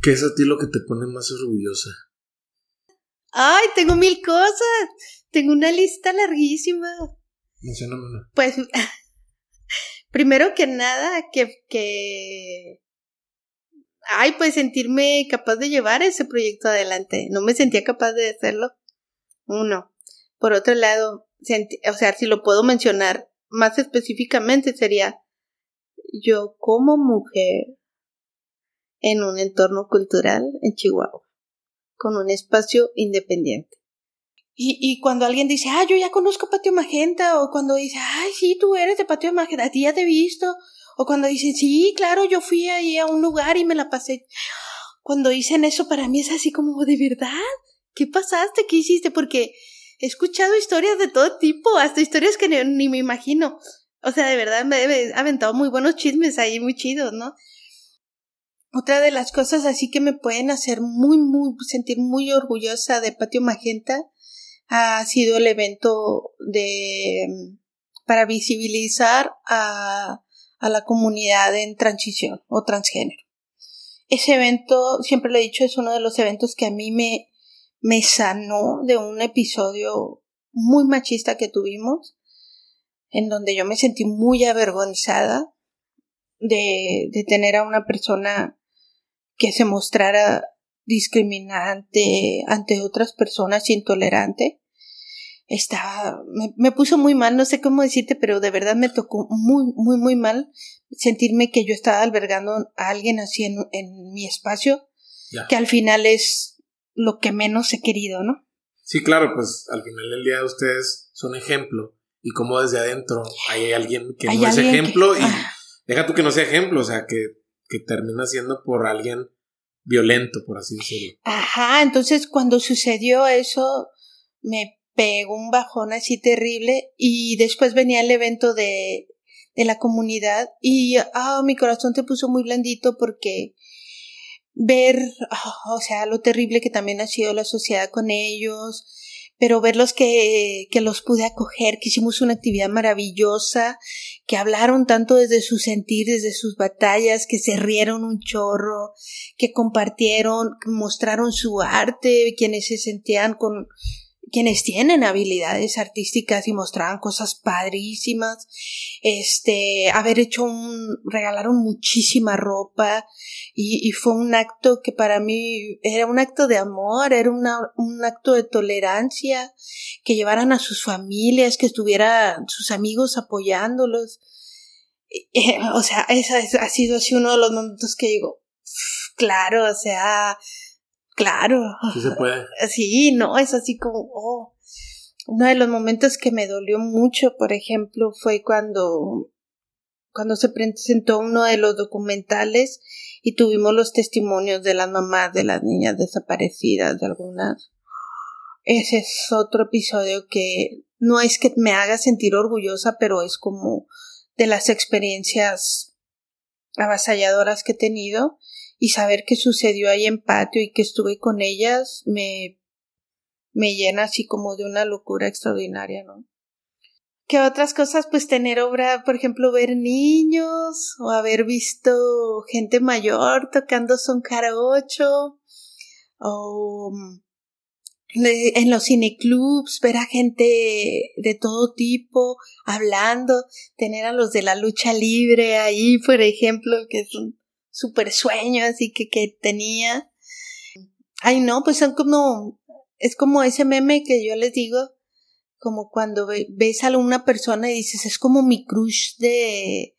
¿qué es a ti lo que te pone más orgullosa? Ay, tengo mil cosas. Tengo una lista larguísima. Mencióname Pues primero que nada, que, que, ay, pues sentirme capaz de llevar ese proyecto adelante. No me sentía capaz de hacerlo. Uno. Por otro lado, o sea, si lo puedo mencionar más específicamente sería yo como mujer en un entorno cultural en Chihuahua, con un espacio independiente. Y, y cuando alguien dice, ah, yo ya conozco Patio Magenta, o cuando dice, ay, sí, tú eres de Patio Magenta, a ti ya te he visto, o cuando dicen, sí, claro, yo fui ahí a un lugar y me la pasé. Cuando dicen eso, para mí es así como, ¿de verdad? ¿Qué pasaste? ¿Qué hiciste? Porque he escuchado historias de todo tipo, hasta historias que ni, me imagino. O sea, de verdad me he aventado muy buenos chismes ahí, muy chidos, ¿no? Otra de las cosas así que me pueden hacer muy, muy, sentir muy orgullosa de Patio Magenta ha sido el evento de para visibilizar a, a la comunidad en transición o transgénero. Ese evento, siempre lo he dicho, es uno de los eventos que a mí me, me sanó de un episodio muy machista que tuvimos, en donde yo me sentí muy avergonzada de, de tener a una persona que se mostrara discriminante ante otras personas, intolerante estaba, me, puso muy mal, no sé cómo decirte, pero de verdad me tocó muy, muy, muy mal sentirme que yo estaba albergando a alguien así en, en mi espacio, que al final es lo que menos he querido, ¿no? Sí, claro, pues al final del día ustedes son ejemplo y como desde adentro hay alguien que no es ejemplo y ah. deja tú que no sea ejemplo, o sea, que, que termina siendo por alguien violento, por así decirlo. Ajá, entonces cuando sucedió eso, me un bajón así terrible y después venía el evento de, de la comunidad y ah, mi corazón se puso muy blandito porque ver, ah, o sea, lo terrible que también ha sido la sociedad con ellos, pero verlos que, que los pude acoger, que hicimos una actividad maravillosa, que hablaron tanto desde su sentir, desde sus batallas, que se rieron un chorro, que compartieron, que mostraron su arte, quienes se sentían con, quienes tienen habilidades artísticas y mostraban cosas padrísimas, este, haber hecho un, regalaron muchísima ropa y, y fue un acto que para mí era un acto de amor, era una, un acto de tolerancia, que llevaran a sus familias, que estuvieran sus amigos apoyándolos. o sea, esa ha sido así uno de los momentos que digo, claro, o sea, Claro. Sí se puede. Sí, no, es así como, oh. Uno de los momentos que me dolió mucho, por ejemplo, fue cuando cuando se presentó uno de los documentales y tuvimos los testimonios de las mamás de las niñas desaparecidas, de algunas. Ese es otro episodio que no es que me haga sentir orgullosa, pero es como de las experiencias avasalladoras que he tenido y saber que sucedió ahí en patio y que estuve con ellas me, me llena así como de una locura extraordinaria, ¿no? que otras cosas, pues tener obra, por ejemplo, ver niños o haber visto gente mayor tocando son carocho o mm, en los cineclubs ver a gente de todo tipo hablando, tener a los de la lucha libre ahí, por ejemplo, que es un super sueño así que, que tenía. Ay, no, pues son como, es como ese meme que yo les digo, como cuando ves a una persona y dices, es como mi crush de,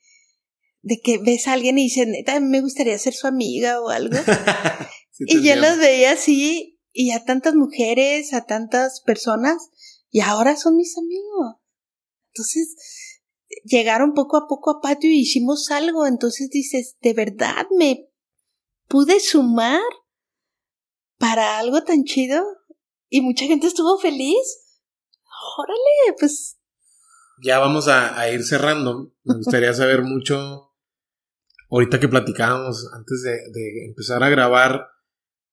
de que ves a alguien y dices, neta, me gustaría ser su amiga o algo. y yo las veía así, y a tantas mujeres, a tantas personas, y ahora son mis amigos. Entonces, llegaron poco a poco a patio y hicimos algo. Entonces dices, ¿de verdad me pude sumar para algo tan chido? Y mucha gente estuvo feliz órale, pues. Ya vamos a, ir cerrando. Me gustaría saber mucho, ahorita que platicábamos, antes de, empezar a grabar,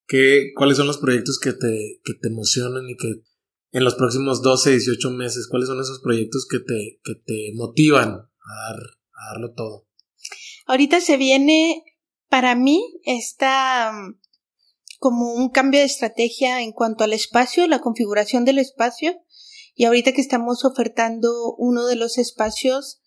¿qué, ¿cuáles son los proyectos que te, que te emocionan y que en los próximos 12, 18 meses, cuáles son esos proyectos que te, que te motivan a, dar, a darlo todo? Ahorita se viene, para mí, está como un cambio de estrategia en cuanto al espacio, la configuración del espacio y ahorita que estamos ofertando uno de los espacios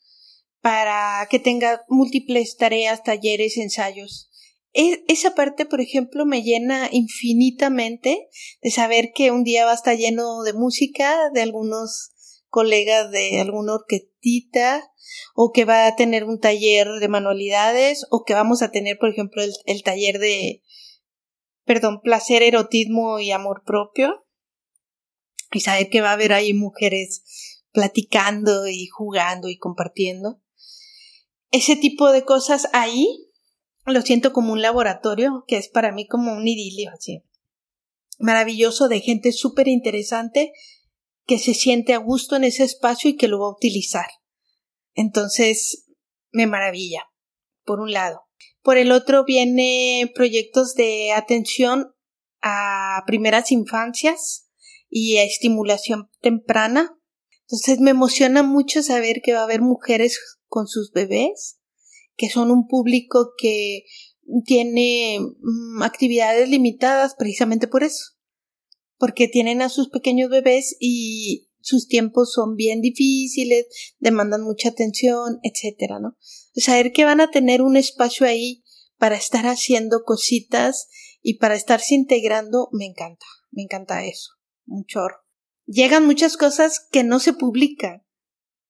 para que tenga múltiples tareas, talleres, ensayos. E, esa parte, por ejemplo, me llena infinitamente de saber que un día va a estar lleno de música, de algunos colegas de alguna orquestita, o que va a tener un taller de manualidades, o que vamos a tener, por ejemplo, el, el taller de, perdón, placer, erotismo y amor propio y saber que va a haber ahí mujeres platicando y jugando y compartiendo. Ese tipo de cosas ahí lo siento como un laboratorio que es para mí como un idilio así. Maravilloso de gente súper interesante que se siente a gusto en ese espacio y que lo va a utilizar. Entonces, me maravilla, por un lado. Por el otro viene proyectos de atención a primeras infancias, y estimulación temprana. Entonces me emociona mucho saber que va a haber mujeres con sus bebés, que son un público que tiene mm, actividades limitadas precisamente por eso, porque tienen a sus pequeños bebés y sus tiempos son bien difíciles, demandan mucha atención, etcétera, ¿no? Saber que van a tener un espacio ahí para estar haciendo cositas y para estarse integrando, me encanta, me encanta eso un chorro. Llegan muchas cosas que no se publican.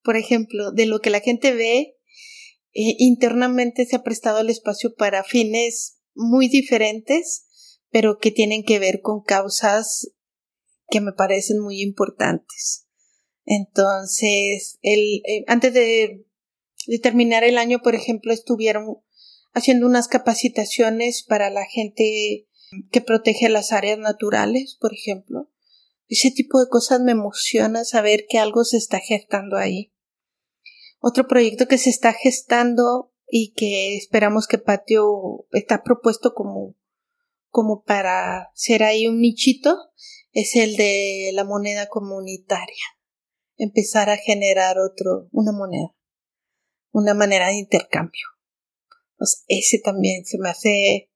Por ejemplo, de lo que la gente ve, eh, internamente se ha prestado el espacio para fines muy diferentes, pero que tienen que ver con causas que me parecen muy importantes. Entonces, el, eh, antes de, de terminar el año, por ejemplo, estuvieron haciendo unas capacitaciones para la gente que protege las áreas naturales, por ejemplo. Ese tipo de cosas me emociona saber que algo se está gestando ahí. Otro proyecto que se está gestando y que esperamos que Patio está propuesto como, como para ser ahí un nichito es el de la moneda comunitaria. Empezar a generar otro, una moneda, una manera de intercambio. ese también se me hace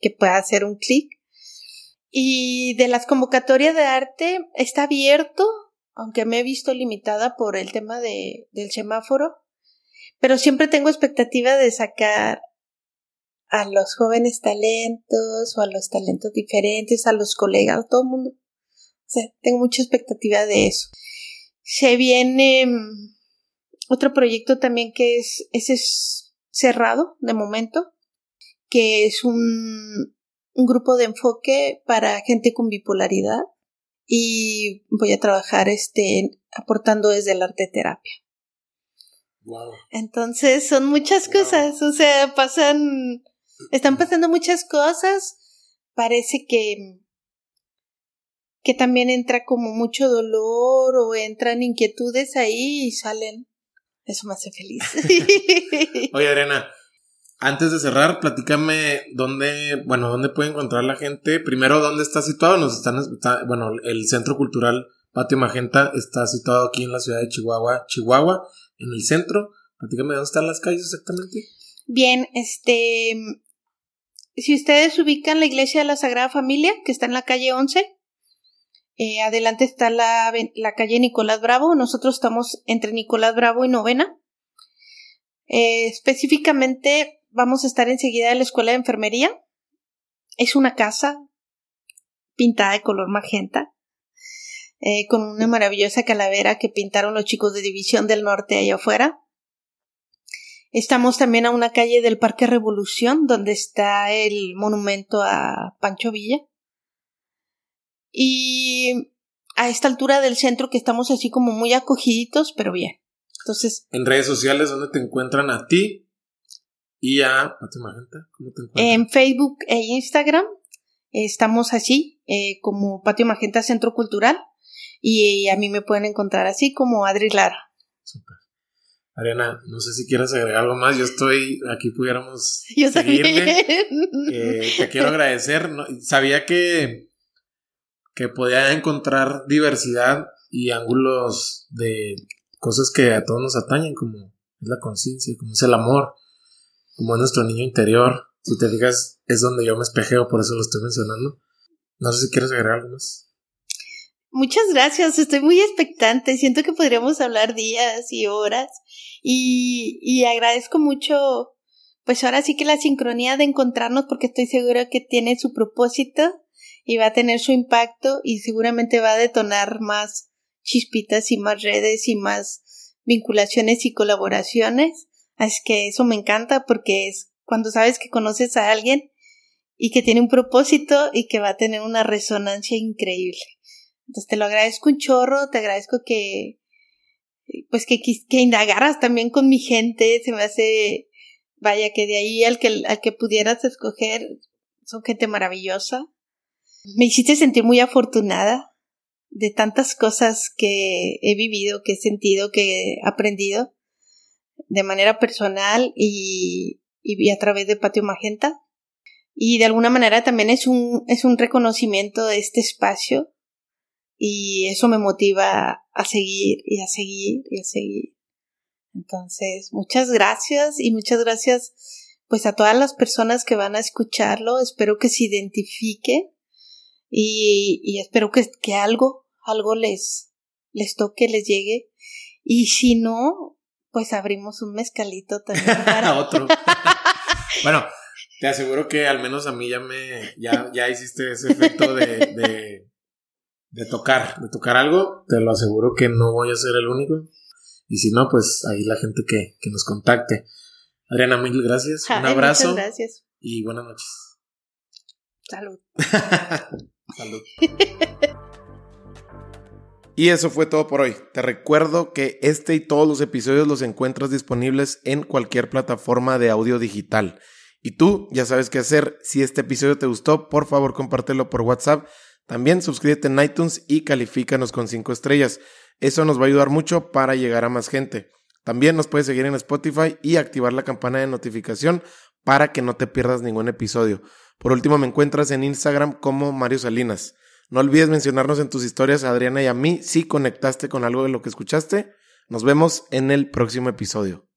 que pueda hacer un clic y de las convocatorias de arte está abierto, aunque me he visto limitada por el tema de, del semáforo, pero siempre tengo expectativa de sacar a los jóvenes talentos o a los talentos diferentes, a los colegas, a todo el mundo. O sea, tengo mucha expectativa de eso. Se viene mm, otro proyecto también que es, ese es cerrado de momento, que es un, un grupo de enfoque para gente con bipolaridad y voy a trabajar este aportando desde el arte terapia. Wow. Entonces son muchas cosas, o sea, pasan, están pasando muchas cosas. Parece que que también entra como mucho dolor o entran inquietudes ahí y salen. Eso me hace feliz. Oye, Adriana, antes de cerrar, platícame dónde, bueno, dónde puede encontrar la gente. Primero, ¿dónde está situado? Nos están, bueno, el Centro Cultural Patio Magenta está situado aquí en la ciudad de Chihuahua, Chihuahua, en el centro. Platícame dónde están las calles exactamente. Bien, este, si ustedes ubican la iglesia de la Sagrada Familia, que está en la calle 11, eh, adelante está la, calle Nicolás Bravo. Nosotros estamos entre Nicolás Bravo y Novena. Eh, específicamente vamos a estar enseguida en la escuela de enfermería. Es una casa pintada de color magenta. Eh, con una maravillosa calavera que pintaron los chicos de División del Norte allá afuera. Estamos también a una calle del Parque Revolución, donde está el monumento a Pancho Villa. Y a esta altura del centro que estamos así como muy acogiditos, pero bien. Entonces. En redes sociales, ¿dónde te encuentran a ti? Y a Patio Magenta, ¿cómo te encuentran? En Facebook e Instagram estamos así, eh, como Patio Magenta Centro Cultural. Y a mí me pueden encontrar así como Adri Lara. Super. Ariana, no sé si quieres agregar algo más. Yo estoy aquí, pudiéramos Yo seguirle. Eh, te quiero agradecer. Sabía que que podía encontrar diversidad y ángulos de cosas que a todos nos atañen, como es la conciencia, como es el amor, como es nuestro niño interior. Si te digas, es donde yo me espejeo, por eso lo estoy mencionando. No sé si quieres agregar algo más. Muchas gracias, estoy muy expectante. Siento que podríamos hablar días y horas. Y, y agradezco mucho, pues ahora sí que la sincronía de encontrarnos, porque estoy segura que tiene su propósito y va a tener su impacto y seguramente va a detonar más chispitas y más redes y más vinculaciones y colaboraciones. Así que eso me encanta porque es cuando sabes que conoces a alguien y que tiene un propósito y que va a tener una resonancia increíble. Entonces te lo agradezco un chorro, te agradezco que pues que, que indagaras también con mi gente, se me hace vaya que de ahí al que al que pudieras escoger son gente maravillosa. Me hiciste sentir muy afortunada de tantas cosas que he vivido, que he sentido, que he aprendido de manera personal y, y a través de Patio Magenta. Y de alguna manera también es un, es un reconocimiento de este espacio y eso me motiva a seguir y a seguir y a seguir. Entonces, muchas gracias y muchas gracias pues a todas las personas que van a escucharlo. Espero que se identifique y, y espero que, que algo, algo les, les toque, les llegue. Y si no, pues abrimos un mezcalito también para otro. bueno, te aseguro que al menos a mí ya me, ya, ya hiciste ese efecto de, de, de tocar, de tocar algo. Te lo aseguro que no voy a ser el único. Y si no, pues ahí la gente que, que nos contacte. Adriana, mil gracias. un abrazo. Muchas gracias. Y buenas noches. Salud. Salud. Y eso fue todo por hoy. Te recuerdo que este y todos los episodios los encuentras disponibles en cualquier plataforma de audio digital. Y tú ya sabes qué hacer. Si este episodio te gustó, por favor compártelo por WhatsApp. También suscríbete en iTunes y califícanos con 5 estrellas. Eso nos va a ayudar mucho para llegar a más gente. También nos puedes seguir en Spotify y activar la campana de notificación para que no te pierdas ningún episodio. Por último, me encuentras en Instagram como Mario Salinas. No olvides mencionarnos en tus historias a Adriana y a mí si conectaste con algo de lo que escuchaste. Nos vemos en el próximo episodio.